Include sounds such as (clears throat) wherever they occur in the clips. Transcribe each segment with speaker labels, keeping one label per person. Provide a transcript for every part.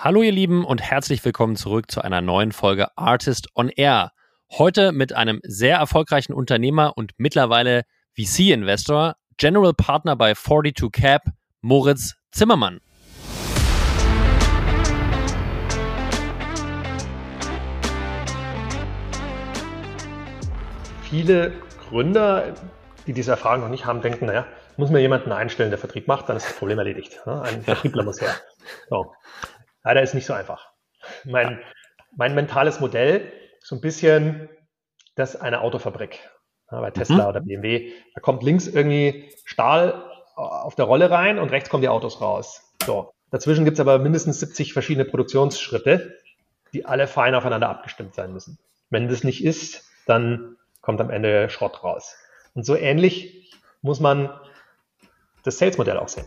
Speaker 1: Hallo ihr Lieben und herzlich willkommen zurück zu einer neuen Folge Artist on Air. Heute mit einem sehr erfolgreichen Unternehmer und mittlerweile VC-Investor, General Partner bei 42 Cap, Moritz Zimmermann.
Speaker 2: Viele Gründer, die diese Erfahrung noch nicht haben, denken, naja, muss mir jemanden einstellen, der Vertrieb macht, dann ist das Problem erledigt. Ein (laughs) Vertriebler muss her. So. Leider ist nicht so einfach. Mein, mein mentales Modell ist so ein bisschen das einer Autofabrik. Ja, bei Tesla mhm. oder BMW. Da kommt links irgendwie Stahl auf der Rolle rein und rechts kommen die Autos raus. So. Dazwischen gibt es aber mindestens 70 verschiedene Produktionsschritte, die alle fein aufeinander abgestimmt sein müssen. Wenn das nicht ist, dann kommt am Ende Schrott raus. Und so ähnlich muss man das Sales-Modell auch sehen.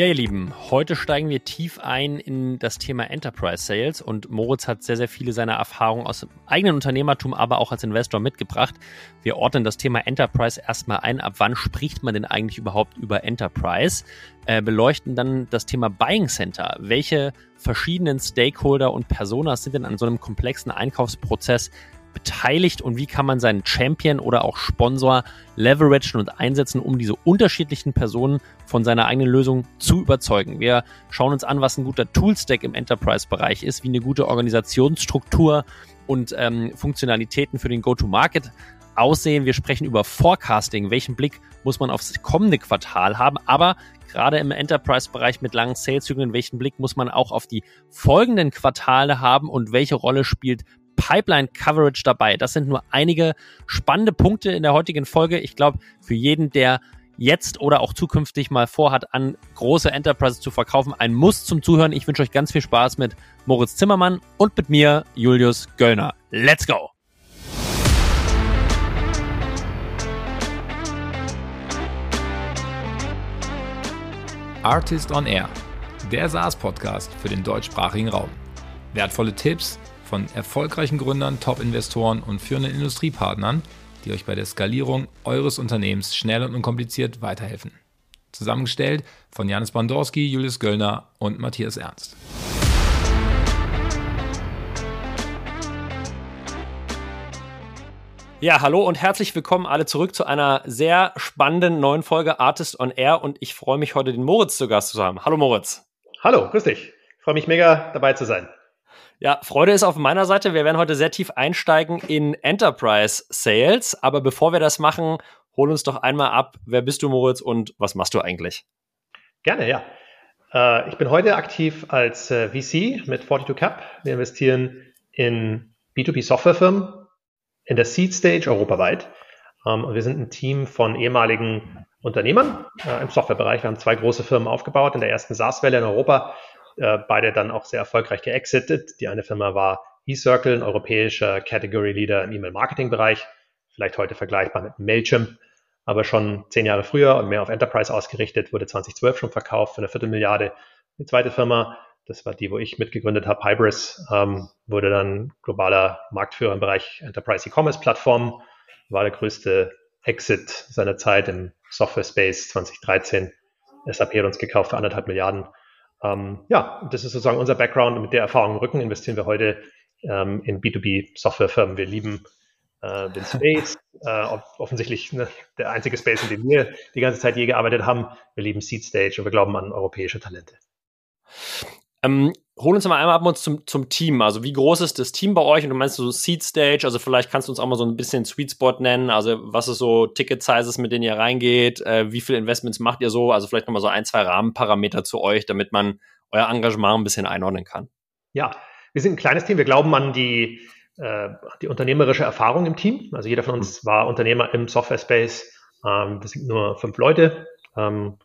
Speaker 1: Ja, ihr Lieben, heute steigen wir tief ein in das Thema Enterprise Sales und Moritz hat sehr, sehr viele seiner Erfahrungen aus dem eigenen Unternehmertum, aber auch als Investor mitgebracht. Wir ordnen das Thema Enterprise erstmal ein. Ab wann spricht man denn eigentlich überhaupt über Enterprise? Äh, beleuchten dann das Thema Buying Center. Welche verschiedenen Stakeholder und Personas sind denn an so einem komplexen Einkaufsprozess beteiligt und wie kann man seinen Champion oder auch Sponsor leveragen und einsetzen, um diese unterschiedlichen Personen von seiner eigenen Lösung zu überzeugen. Wir schauen uns an, was ein guter Toolstack im Enterprise-Bereich ist, wie eine gute Organisationsstruktur und ähm, Funktionalitäten für den Go-to-Market aussehen. Wir sprechen über Forecasting. Welchen Blick muss man aufs kommende Quartal haben? Aber gerade im Enterprise-Bereich mit langen Sales-Zyklen, welchen Blick muss man auch auf die folgenden Quartale haben und welche Rolle spielt Pipeline Coverage dabei. Das sind nur einige spannende Punkte in der heutigen Folge. Ich glaube, für jeden, der jetzt oder auch zukünftig mal vorhat, an große Enterprises zu verkaufen, ein Muss zum Zuhören. Ich wünsche euch ganz viel Spaß mit Moritz Zimmermann und mit mir, Julius Göllner. Let's go!
Speaker 3: Artist on Air, der SaaS-Podcast für den deutschsprachigen Raum. Wertvolle Tipps, von erfolgreichen Gründern, Top-Investoren und führenden Industriepartnern, die euch bei der Skalierung eures Unternehmens schnell und unkompliziert weiterhelfen. Zusammengestellt von Janis Bandorski, Julius Göllner und Matthias Ernst.
Speaker 1: Ja, hallo und herzlich willkommen alle zurück zu einer sehr spannenden neuen Folge Artist on Air und ich freue mich heute den Moritz zu Gast zu haben. Hallo Moritz.
Speaker 2: Hallo, grüß dich. Ich freue mich mega dabei zu sein.
Speaker 1: Ja, Freude ist auf meiner Seite. Wir werden heute sehr tief einsteigen in Enterprise Sales. Aber bevor wir das machen, hol uns doch einmal ab. Wer bist du, Moritz, und was machst du eigentlich?
Speaker 2: Gerne, ja. Äh, ich bin heute aktiv als äh, VC mit 42 Cap. Wir investieren in B2B-Softwarefirmen in der Seed Stage europaweit. Ähm, wir sind ein Team von ehemaligen Unternehmern äh, im Softwarebereich. Wir haben zwei große Firmen aufgebaut in der ersten SaaS-Welle in Europa äh, beide dann auch sehr erfolgreich geexitet. Die eine Firma war eCircle, ein europäischer Category Leader im E-Mail-Marketing-Bereich, vielleicht heute vergleichbar mit Mailchimp, aber schon zehn Jahre früher und mehr auf Enterprise ausgerichtet, wurde 2012 schon verkauft für eine Viertelmilliarde. Die zweite Firma, das war die, wo ich mitgegründet habe, Hybris, ähm, wurde dann globaler Marktführer im Bereich Enterprise E-Commerce Plattform, war der größte Exit seiner Zeit im Software Space 2013. SAP hat uns gekauft für anderthalb Milliarden. Ähm, ja, das ist sozusagen unser Background und mit der Erfahrung im Rücken investieren wir heute ähm, in B2B-Softwarefirmen. Wir lieben äh, den Space, äh, offensichtlich ne, der einzige Space, in dem wir die ganze Zeit je gearbeitet haben. Wir lieben Seed Stage und wir glauben an europäische Talente.
Speaker 1: Ähm, hol uns mal einmal ab uns zum, zum Team. Also wie groß ist das Team bei euch? Und du meinst so Seed Stage, also vielleicht kannst du uns auch mal so ein bisschen Sweet Spot nennen. Also was ist so Ticket Sizes, mit denen ihr reingeht? Äh, wie viele Investments macht ihr so? Also vielleicht nochmal so ein, zwei Rahmenparameter zu euch, damit man euer Engagement ein bisschen einordnen kann.
Speaker 2: Ja, wir sind ein kleines Team. Wir glauben an die, äh, die unternehmerische Erfahrung im Team. Also jeder von uns mhm. war Unternehmer im Software Space. Ähm, wir sind nur fünf Leute. Ähm,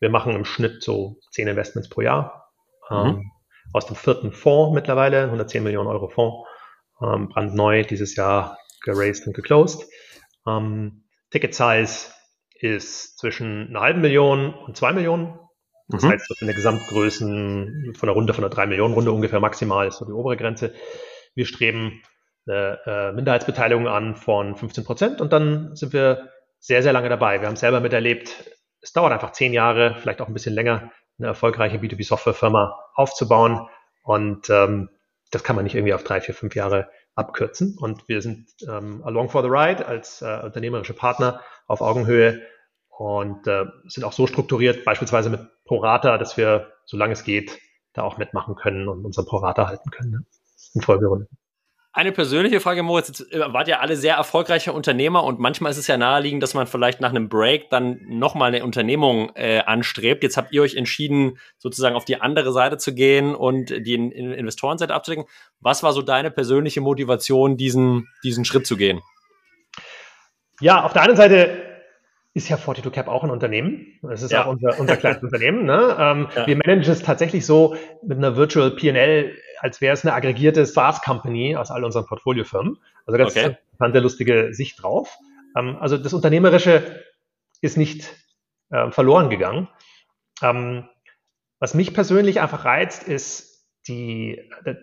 Speaker 2: wir machen im Schnitt so zehn Investments pro Jahr. Ähm, mhm aus dem vierten Fonds mittlerweile, 110 Millionen Euro Fonds, ähm, brandneu dieses Jahr geraced und geclosed. Ähm, Ticket Size ist zwischen einer halben Million und zwei Millionen. Das mhm. heißt, das sind der Gesamtgrößen von der Runde, von der drei Millionen Runde ungefähr maximal ist so die obere Grenze. Wir streben eine äh, Minderheitsbeteiligung an von 15 Prozent und dann sind wir sehr, sehr lange dabei. Wir haben selber miterlebt, es dauert einfach zehn Jahre, vielleicht auch ein bisschen länger, eine erfolgreiche B2B-Software-Firma aufzubauen. Und ähm, das kann man nicht irgendwie auf drei, vier, fünf Jahre abkürzen. Und wir sind ähm, along for the ride als äh, unternehmerische Partner auf Augenhöhe und äh, sind auch so strukturiert, beispielsweise mit Prorata, dass wir, solange es geht, da auch mitmachen können und unseren Prorata halten können ne? in Folgerunden.
Speaker 1: Eine persönliche Frage, Moritz. Jetzt äh, wart ja alle sehr erfolgreiche Unternehmer und manchmal ist es ja naheliegend, dass man vielleicht nach einem Break dann nochmal eine Unternehmung äh, anstrebt. Jetzt habt ihr euch entschieden, sozusagen auf die andere Seite zu gehen und die in, in Investorenseite abzudecken. Was war so deine persönliche Motivation, diesen, diesen Schritt zu gehen?
Speaker 2: Ja, auf der einen Seite ist ja 42 Cap auch ein Unternehmen. Es ist ja. auch unser, unser kleines (laughs) Unternehmen. Ne? Ähm, ja. Wir managen es tatsächlich so mit einer Virtual PL, als wäre es eine aggregierte SaaS-Company aus all unseren Portfoliofirmen. Also ganz okay. interessante, lustige Sicht drauf. Ähm, also das Unternehmerische ist nicht äh, verloren gegangen. Ähm, was mich persönlich einfach reizt, ist die, äh,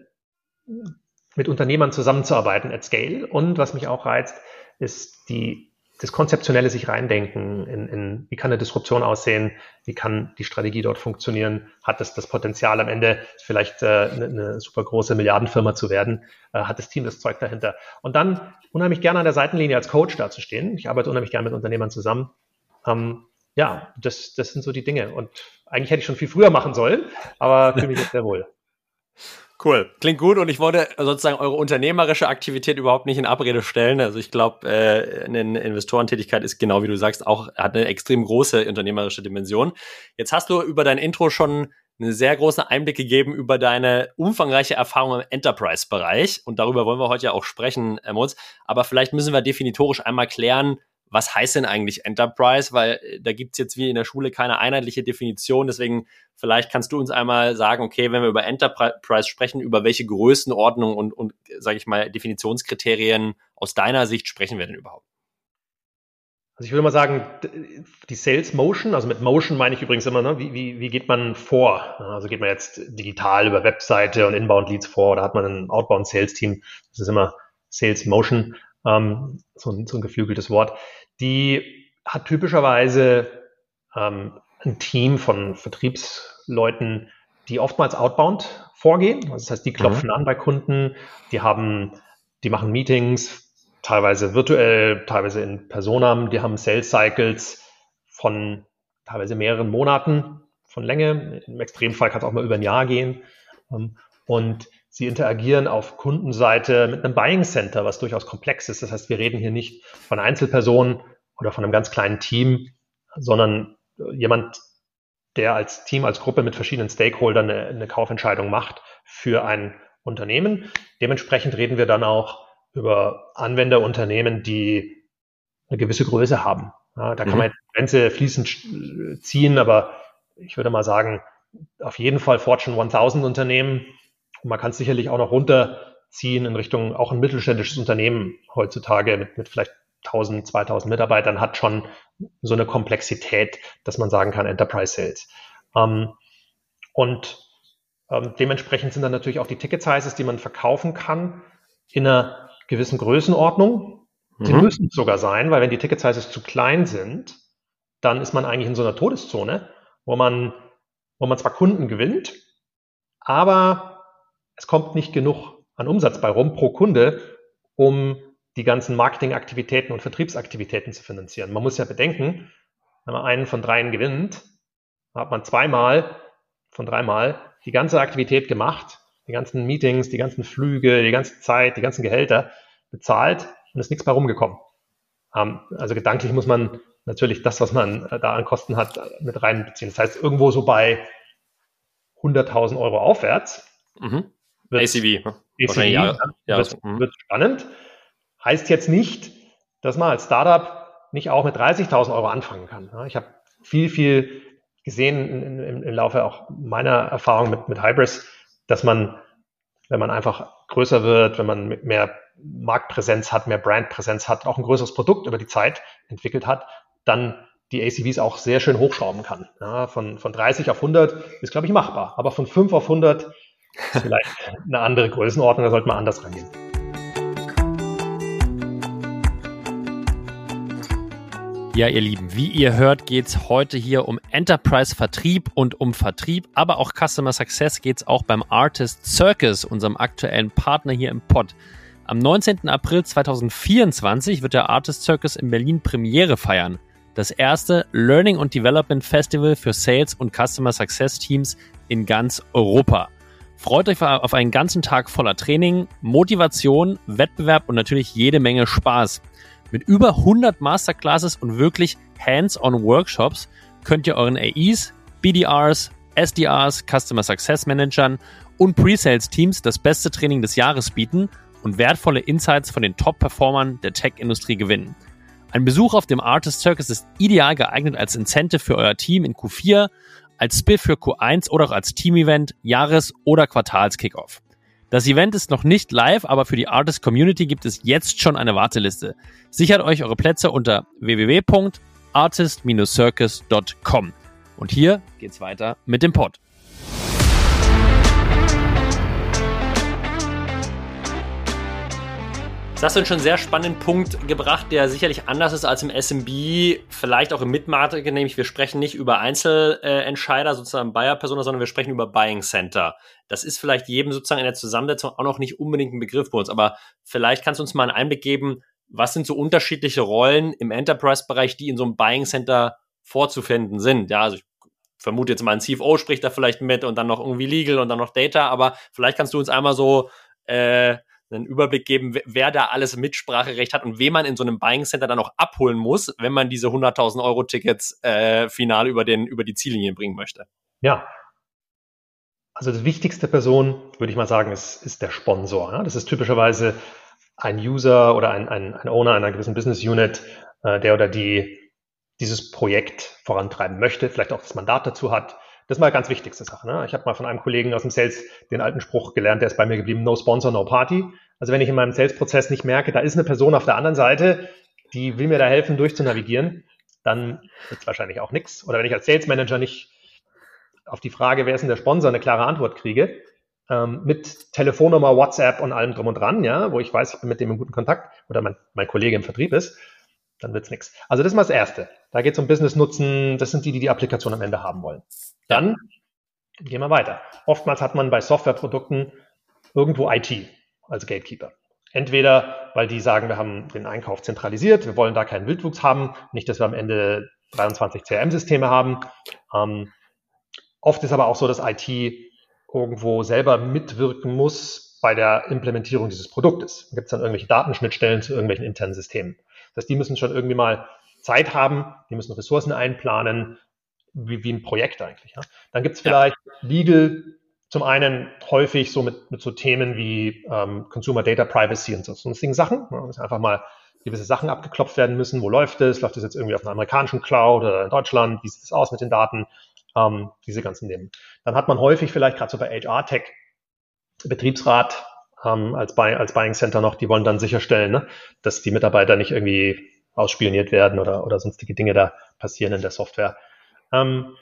Speaker 2: mit Unternehmern zusammenzuarbeiten at scale. Und was mich auch reizt, ist die das konzeptionelle sich reindenken in, in, wie kann eine Disruption aussehen, wie kann die Strategie dort funktionieren, hat es das Potenzial am Ende vielleicht äh, eine, eine super große Milliardenfirma zu werden, äh, hat das Team das Zeug dahinter. Und dann unheimlich gerne an der Seitenlinie als Coach dazustehen. Ich arbeite unheimlich gerne mit Unternehmern zusammen. Ähm, ja, das, das sind so die Dinge. Und eigentlich hätte ich schon viel früher machen sollen, aber fühle mich jetzt sehr wohl. (laughs)
Speaker 1: Cool, klingt gut und ich wollte sozusagen eure unternehmerische Aktivität überhaupt nicht in Abrede stellen. Also ich glaube, äh, eine Investorentätigkeit ist genau wie du sagst auch hat eine extrem große unternehmerische Dimension. Jetzt hast du über dein Intro schon einen sehr großen Einblick gegeben über deine umfangreiche Erfahrung im Enterprise-Bereich und darüber wollen wir heute ja auch sprechen, Moritz. Aber vielleicht müssen wir definitorisch einmal klären, was heißt denn eigentlich Enterprise? Weil äh, da gibt's jetzt wie in der Schule keine einheitliche Definition. Deswegen vielleicht kannst du uns einmal sagen, okay, wenn wir über Enterprise sprechen, über welche Größenordnung und, und sage ich mal, Definitionskriterien aus deiner Sicht sprechen wir denn überhaupt?
Speaker 2: Also ich würde mal sagen, die Sales Motion, also mit Motion meine ich übrigens immer, ne, wie, wie, wie geht man vor? Also geht man jetzt digital über Webseite und Inbound Leads vor oder hat man ein Outbound Sales Team? Das ist immer Sales Motion, ähm, so, ein, so ein geflügeltes Wort die hat typischerweise ähm, ein Team von Vertriebsleuten, die oftmals outbound vorgehen. Also das heißt, die klopfen mhm. an bei Kunden, die haben, die machen Meetings, teilweise virtuell, teilweise in Personam, die haben Sales Cycles von teilweise mehreren Monaten von Länge. Im Extremfall kann es auch mal über ein Jahr gehen. Ähm, und sie interagieren auf Kundenseite mit einem Buying Center, was durchaus komplex ist. Das heißt, wir reden hier nicht von Einzelpersonen, oder von einem ganz kleinen Team, sondern jemand, der als Team, als Gruppe mit verschiedenen Stakeholdern eine, eine Kaufentscheidung macht für ein Unternehmen. Dementsprechend reden wir dann auch über Anwenderunternehmen, die eine gewisse Größe haben. Ja, da kann mhm. man die Grenze fließend ziehen, aber ich würde mal sagen, auf jeden Fall Fortune 1000 Unternehmen. Und man kann es sicherlich auch noch runterziehen in Richtung auch ein mittelständisches Unternehmen heutzutage mit, mit vielleicht 1000, 2000 Mitarbeitern hat schon so eine Komplexität, dass man sagen kann Enterprise Sales. Ähm, und ähm, dementsprechend sind dann natürlich auch die Ticket Sizes, die man verkaufen kann, in einer gewissen Größenordnung. Die mhm. müssen sogar sein, weil wenn die Ticket Sizes zu klein sind, dann ist man eigentlich in so einer Todeszone, wo man, wo man zwar Kunden gewinnt, aber es kommt nicht genug an Umsatz bei rum pro Kunde, um die ganzen Marketingaktivitäten und Vertriebsaktivitäten zu finanzieren. Man muss ja bedenken, wenn man einen von dreien gewinnt, hat man zweimal von dreimal die ganze Aktivität gemacht, die ganzen Meetings, die ganzen Flüge, die ganze Zeit, die ganzen Gehälter bezahlt und ist nichts bei rumgekommen. Ähm, also gedanklich muss man natürlich das, was man äh, da an Kosten hat, mit reinbeziehen. Das heißt, irgendwo so bei 100.000 Euro aufwärts
Speaker 1: mhm. Wird, ACV,
Speaker 2: ACV ja, ja, wird, wird spannend. Heißt jetzt nicht, dass man als Startup nicht auch mit 30.000 Euro anfangen kann. Ich habe viel, viel gesehen im, im Laufe auch meiner Erfahrung mit, mit Hybris, dass man, wenn man einfach größer wird, wenn man mehr Marktpräsenz hat, mehr Brandpräsenz hat, auch ein größeres Produkt über die Zeit entwickelt hat, dann die ACVs auch sehr schön hochschrauben kann. Ja, von, von 30 auf 100 ist, glaube ich, machbar. Aber von 5 auf 100 ist vielleicht eine andere Größenordnung, da sollte man anders rangehen.
Speaker 1: Ja, ihr Lieben, wie ihr hört, geht's heute hier um Enterprise-Vertrieb und um Vertrieb, aber auch Customer Success geht's auch beim Artist Circus, unserem aktuellen Partner hier im Pod. Am 19. April 2024 wird der Artist Circus in Berlin Premiere feiern. Das erste Learning und Development Festival für Sales und Customer Success Teams in ganz Europa. Freut euch auf einen ganzen Tag voller Training, Motivation, Wettbewerb und natürlich jede Menge Spaß. Mit über 100 Masterclasses und wirklich hands-on Workshops könnt ihr euren AEs, BDRs, SDRs, Customer Success Managern und Pre-Sales Teams das beste Training des Jahres bieten und wertvolle Insights von den Top-Performern der Tech-Industrie gewinnen. Ein Besuch auf dem Artist Circus ist ideal geeignet als Incentive für euer Team in Q4 als Spiff für Q1 oder auch als Team-Event, Jahres- oder Quartals-Kickoff. Das Event ist noch nicht live, aber für die Artist Community gibt es jetzt schon eine Warteliste. Sichert euch eure Plätze unter www.artist-circus.com. Und hier geht's weiter mit dem Pod. Das hast du schon einen sehr spannenden Punkt gebracht, der sicherlich anders ist als im SMB, vielleicht auch im Mid-Market, nämlich wir sprechen nicht über Einzelentscheider, sozusagen Buyer-Persona, sondern wir sprechen über Buying Center. Das ist vielleicht jedem sozusagen in der Zusammensetzung auch noch nicht unbedingt ein Begriff bei uns, aber vielleicht kannst du uns mal einen Einblick geben, was sind so unterschiedliche Rollen im Enterprise-Bereich, die in so einem Buying Center vorzufinden sind? Ja, also ich vermute jetzt mal ein CFO spricht da vielleicht mit und dann noch irgendwie Legal und dann noch Data, aber vielleicht kannst du uns einmal so äh, einen Überblick geben, wer da alles Mitspracherecht hat und wen man in so einem Buying Center dann auch abholen muss, wenn man diese 100.000 Euro Tickets äh, final über, den, über die Ziellinie bringen möchte.
Speaker 2: Ja. Also die wichtigste Person, würde ich mal sagen, ist, ist der Sponsor. Ja? Das ist typischerweise ein User oder ein, ein, ein Owner einer gewissen Business Unit, äh, der oder die dieses Projekt vorantreiben möchte, vielleicht auch das Mandat dazu hat. Das ist mal ganz wichtigste Sache. Ne? Ich habe mal von einem Kollegen aus dem Sales den alten Spruch gelernt, der ist bei mir geblieben, no sponsor, no party. Also wenn ich in meinem Sales-Prozess nicht merke, da ist eine Person auf der anderen Seite, die will mir da helfen, durchzunavigieren, dann wird es wahrscheinlich auch nichts. Oder wenn ich als Sales Manager nicht auf die Frage, wer ist denn der Sponsor, eine klare Antwort kriege, ähm, mit Telefonnummer, WhatsApp und allem drum und dran, ja, wo ich weiß, ich bin mit dem in guten Kontakt oder mein, mein Kollege im Vertrieb ist, dann wird es nichts. Also das ist mal das Erste. Da geht es um Business-Nutzen, das sind die, die die Applikation am Ende haben wollen. Dann gehen wir weiter. Oftmals hat man bei Softwareprodukten irgendwo IT als Gatekeeper. Entweder, weil die sagen, wir haben den Einkauf zentralisiert, wir wollen da keinen Wildwuchs haben, nicht, dass wir am Ende 23 CRM-Systeme haben. Ähm, oft ist aber auch so, dass IT irgendwo selber mitwirken muss bei der Implementierung dieses Produktes. Da gibt es dann irgendwelche Datenschnittstellen zu irgendwelchen internen Systemen. Das heißt, die müssen schon irgendwie mal Zeit haben, die müssen Ressourcen einplanen, wie, wie ein Projekt eigentlich. Ja. Dann gibt es vielleicht ja. Legal, zum einen häufig so mit, mit so Themen wie ähm, Consumer Data Privacy und so sonstigen Sachen. Ja, dass einfach mal gewisse Sachen abgeklopft werden müssen. Wo läuft es? Läuft es jetzt irgendwie auf einer amerikanischen Cloud oder in Deutschland? Wie sieht es aus mit den Daten? Ähm, diese ganzen Themen. Dann hat man häufig vielleicht gerade so bei HR Tech Betriebsrat ähm, als, Buy, als Buying Center noch, die wollen dann sicherstellen, ne, dass die Mitarbeiter nicht irgendwie ausspioniert werden oder, oder sonstige Dinge da passieren in der Software. Ähm,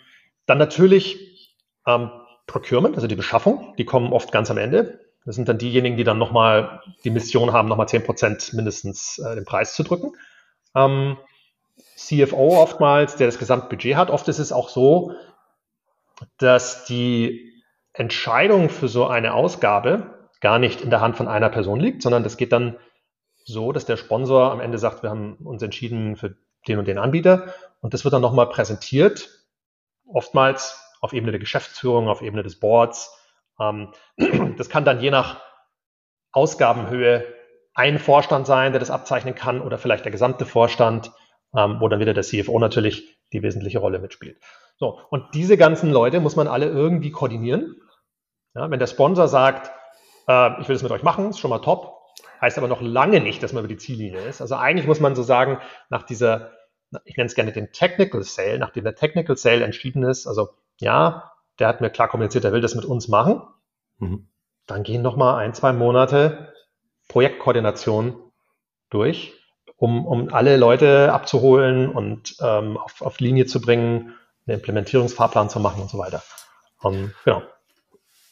Speaker 2: dann natürlich ähm, Procurement, also die Beschaffung, die kommen oft ganz am Ende. Das sind dann diejenigen, die dann nochmal die Mission haben, nochmal 10% mindestens äh, den Preis zu drücken. Ähm, CFO oftmals, der das Gesamtbudget hat. Oft ist es auch so, dass die Entscheidung für so eine Ausgabe gar nicht in der Hand von einer Person liegt, sondern das geht dann so, dass der Sponsor am Ende sagt, wir haben uns entschieden für den und den Anbieter und das wird dann nochmal präsentiert oftmals auf Ebene der Geschäftsführung, auf Ebene des Boards. Ähm, (clears throat) das kann dann je nach Ausgabenhöhe ein Vorstand sein, der das abzeichnen kann oder vielleicht der gesamte Vorstand, ähm, wo dann wieder der CFO natürlich die wesentliche Rolle mitspielt. So, und diese ganzen Leute muss man alle irgendwie koordinieren. Ja, wenn der Sponsor sagt, äh, ich will das mit euch machen, ist schon mal top, heißt aber noch lange nicht, dass man über die Ziellinie ist. Also eigentlich muss man so sagen, nach dieser ich nenne es gerne den Technical Sale, nachdem der Technical Sale entschieden ist, also ja, der hat mir klar kommuniziert, er will das mit uns machen, mhm. dann gehen nochmal ein, zwei Monate Projektkoordination durch, um, um alle Leute abzuholen und ähm, auf, auf Linie zu bringen, einen Implementierungsfahrplan zu machen und so weiter. Um,
Speaker 1: genau.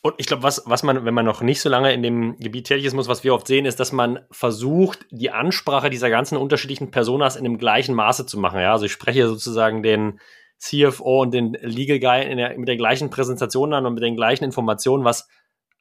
Speaker 1: Und ich glaube, was, was man, wenn man noch nicht so lange in dem Gebiet tätig ist, muss, was wir oft sehen, ist, dass man versucht, die Ansprache dieser ganzen unterschiedlichen Personas in dem gleichen Maße zu machen. Ja, also ich spreche sozusagen den CFO und den Legal Guy der, mit der gleichen Präsentation an und mit den gleichen Informationen, was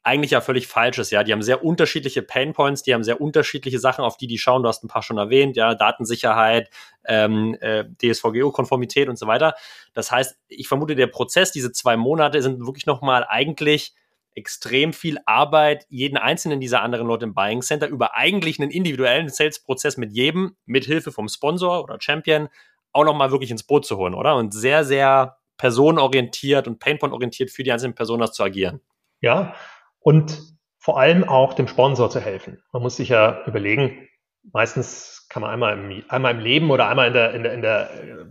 Speaker 1: eigentlich ja völlig falsch ist. Ja, die haben sehr unterschiedliche Painpoints, die haben sehr unterschiedliche Sachen, auf die die schauen. Du hast ein paar schon erwähnt, ja, Datensicherheit, ähm, äh, DSVGO-Konformität und so weiter. Das heißt, ich vermute, der Prozess, diese zwei Monate, sind wirklich nochmal eigentlich extrem viel Arbeit, jeden einzelnen dieser anderen Leute im Buying Center über eigentlich einen individuellen Sales-Prozess mit jedem, mit Hilfe vom Sponsor oder Champion, auch nochmal wirklich ins Boot zu holen, oder? Und sehr, sehr personenorientiert und Painpoint-orientiert für die einzelnen Personen zu agieren.
Speaker 2: Ja, und vor allem auch dem Sponsor zu helfen. Man muss sich ja überlegen, meistens kann man einmal im, einmal im Leben oder einmal in der, in der, in der äh,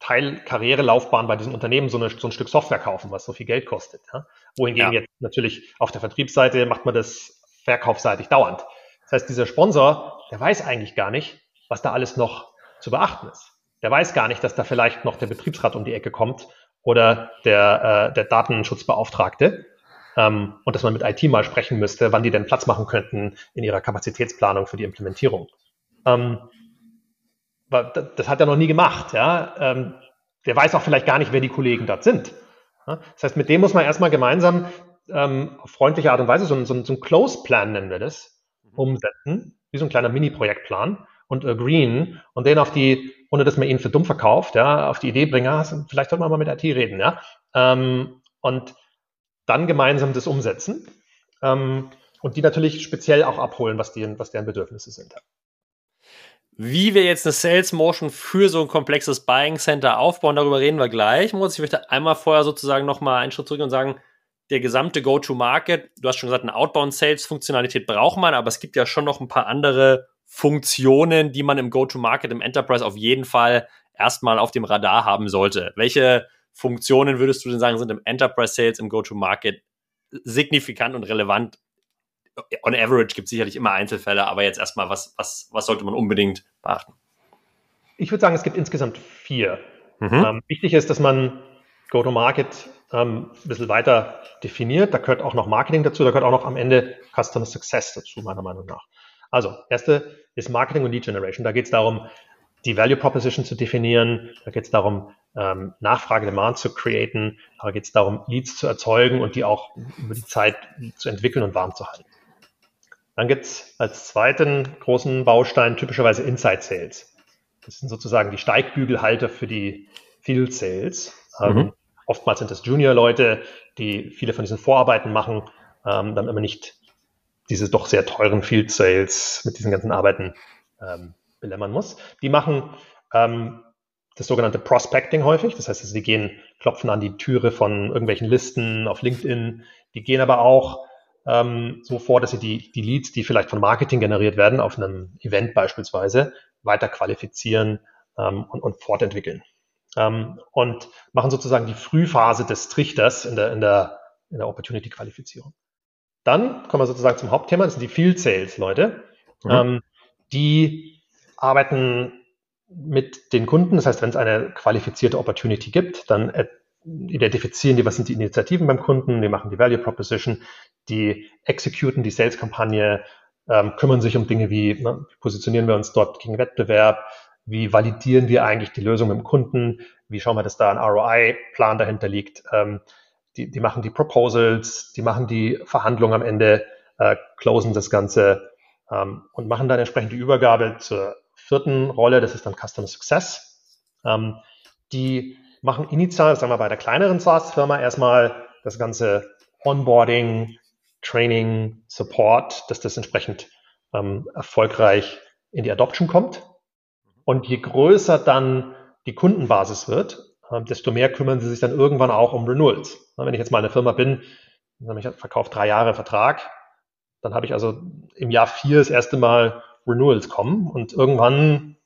Speaker 2: Teilkarrierelaufbahn bei diesem Unternehmen so, eine, so, ein Stück Software kaufen, was so viel Geld kostet. Ja? Wohingegen ja. jetzt natürlich auf der Vertriebsseite macht man das verkaufsseitig dauernd. Das heißt, dieser Sponsor, der weiß eigentlich gar nicht, was da alles noch zu beachten ist. Der weiß gar nicht, dass da vielleicht noch der Betriebsrat um die Ecke kommt oder der, äh, der Datenschutzbeauftragte ähm, und dass man mit IT mal sprechen müsste, wann die denn Platz machen könnten in ihrer Kapazitätsplanung für die Implementierung. Ähm, das hat er noch nie gemacht. Ja? Ähm, der weiß auch vielleicht gar nicht, wer die Kollegen dort sind. Ja? Das heißt, mit dem muss man erstmal gemeinsam ähm, auf freundliche Art und Weise so, ein, so, so ein Close-Plan nennen wir das, umsetzen, wie so ein kleiner Mini-Projektplan und agreeen und den auf die, ohne dass man ihn für dumm verkauft, ja, auf die Idee bringen, ah, vielleicht sollte man mal mit IT reden, ja. Ähm, und dann gemeinsam das umsetzen ähm, und die natürlich speziell auch abholen, was, die, was deren Bedürfnisse sind.
Speaker 1: Wie wir jetzt eine Sales Motion für so ein komplexes Buying Center aufbauen, darüber reden wir gleich. Moritz, ich möchte einmal vorher sozusagen nochmal einen Schritt zurück und sagen, der gesamte Go-to-Market, du hast schon gesagt, eine Outbound-Sales-Funktionalität braucht man, aber es gibt ja schon noch ein paar andere Funktionen, die man im Go-to-Market, im Enterprise auf jeden Fall erstmal auf dem Radar haben sollte. Welche Funktionen würdest du denn sagen, sind im Enterprise Sales, im Go-to-Market signifikant und relevant? On average gibt es sicherlich immer Einzelfälle, aber jetzt erstmal, was, was, was sollte man unbedingt beachten?
Speaker 2: Ich würde sagen, es gibt insgesamt vier. Mhm. Ähm, wichtig ist, dass man Go-to-Market ähm, ein bisschen weiter definiert. Da gehört auch noch Marketing dazu, da gehört auch noch am Ende Customer Success dazu, meiner Meinung nach. Also, erste ist Marketing und Lead Generation. Da geht es darum, die Value Proposition zu definieren. Da geht es darum, ähm, Nachfrage, Demand zu createn. Da geht es darum, Leads zu erzeugen und die auch über die Zeit zu entwickeln und warm zu halten. Dann gibt es als zweiten großen Baustein typischerweise Inside Sales. Das sind sozusagen die Steigbügelhalter für die Field Sales. Ähm, mhm. oftmals sind das Junior-Leute, die viele von diesen Vorarbeiten machen, ähm, dann immer nicht diese doch sehr teuren Field Sales mit diesen ganzen Arbeiten ähm, belämmern muss. Die machen ähm, das sogenannte Prospecting häufig. Das heißt, sie gehen, klopfen an die Türe von irgendwelchen Listen auf LinkedIn. Die gehen aber auch ähm, so vor, dass sie die, die Leads, die vielleicht von Marketing generiert werden, auf einem Event beispielsweise, weiter qualifizieren ähm, und, und fortentwickeln. Ähm, und machen sozusagen die Frühphase des Trichters in der, in der, in der Opportunity-Qualifizierung. Dann kommen wir sozusagen zum Hauptthema, das sind die Field Sales, Leute. Mhm. Ähm, die arbeiten mit den Kunden. Das heißt, wenn es eine qualifizierte Opportunity gibt, dann identifizieren die, was sind die Initiativen beim Kunden, die machen die Value Proposition, die executen die Sales-Kampagne, ähm, kümmern sich um Dinge wie, ne, positionieren wir uns dort gegen Wettbewerb, wie validieren wir eigentlich die Lösung im Kunden, wie schauen wir, dass da ein ROI-Plan dahinter liegt. Ähm, die, die machen die Proposals, die machen die Verhandlungen am Ende, äh, closen das Ganze ähm, und machen dann entsprechend die Übergabe zur vierten Rolle, das ist dann Customer Success. Ähm, die machen initial, sagen wir bei der kleineren SaaS-Firma erstmal das ganze Onboarding, Training, Support, dass das entsprechend ähm, erfolgreich in die Adoption kommt. Und je größer dann die Kundenbasis wird, desto mehr kümmern sie sich dann irgendwann auch um Renewals. Wenn ich jetzt mal eine Firma bin, ich verkaufe drei Jahre Vertrag, dann habe ich also im Jahr vier das erste Mal Renewals kommen und irgendwann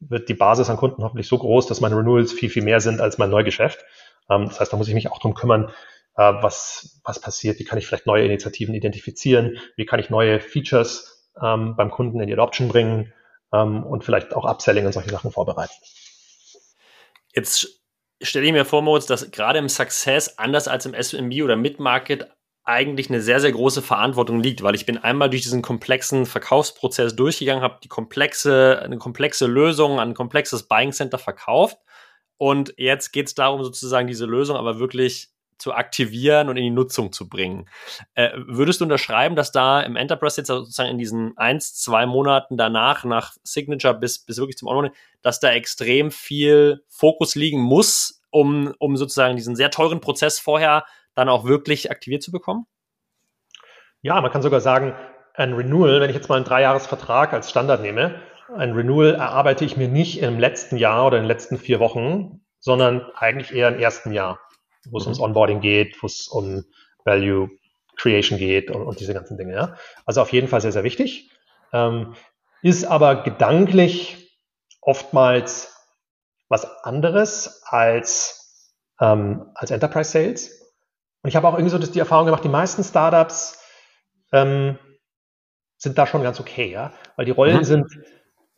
Speaker 2: wird die Basis an Kunden hoffentlich so groß, dass meine Renewals viel, viel mehr sind als mein Neugeschäft. Ähm, das heißt, da muss ich mich auch drum kümmern, äh, was, was passiert, wie kann ich vielleicht neue Initiativen identifizieren, wie kann ich neue Features ähm, beim Kunden in die Adoption bringen ähm, und vielleicht auch Upselling und solche Sachen vorbereiten.
Speaker 1: Jetzt stelle ich mir vor, Moritz, dass gerade im Success, anders als im SMB oder Mid-Market, eigentlich eine sehr, sehr große Verantwortung liegt, weil ich bin einmal durch diesen komplexen Verkaufsprozess durchgegangen, habe die komplexe, eine komplexe Lösung an ein komplexes Buying Center verkauft. Und jetzt geht es darum, sozusagen diese Lösung aber wirklich zu aktivieren und in die Nutzung zu bringen. Äh, würdest du unterschreiben, dass da im Enterprise jetzt sozusagen in diesen eins, zwei Monaten danach, nach Signature bis, bis wirklich zum Onboarding, dass da extrem viel Fokus liegen muss, um, um sozusagen diesen sehr teuren Prozess vorher dann auch wirklich aktiviert zu bekommen?
Speaker 2: Ja, man kann sogar sagen, ein Renewal, wenn ich jetzt mal einen Dreijahresvertrag als Standard nehme, ein Renewal erarbeite ich mir nicht im letzten Jahr oder in den letzten vier Wochen, sondern eigentlich eher im ersten Jahr, wo es mhm. ums Onboarding geht, wo es um Value Creation geht und, und, diese ganzen Dinge. Ja. Also auf jeden Fall sehr, sehr wichtig. Ähm, ist aber gedanklich oftmals was anderes als, ähm, als Enterprise Sales. Und ich habe auch irgendwie so die Erfahrung gemacht, die meisten Startups ähm, sind da schon ganz okay, ja, weil die Rollen mhm. sind,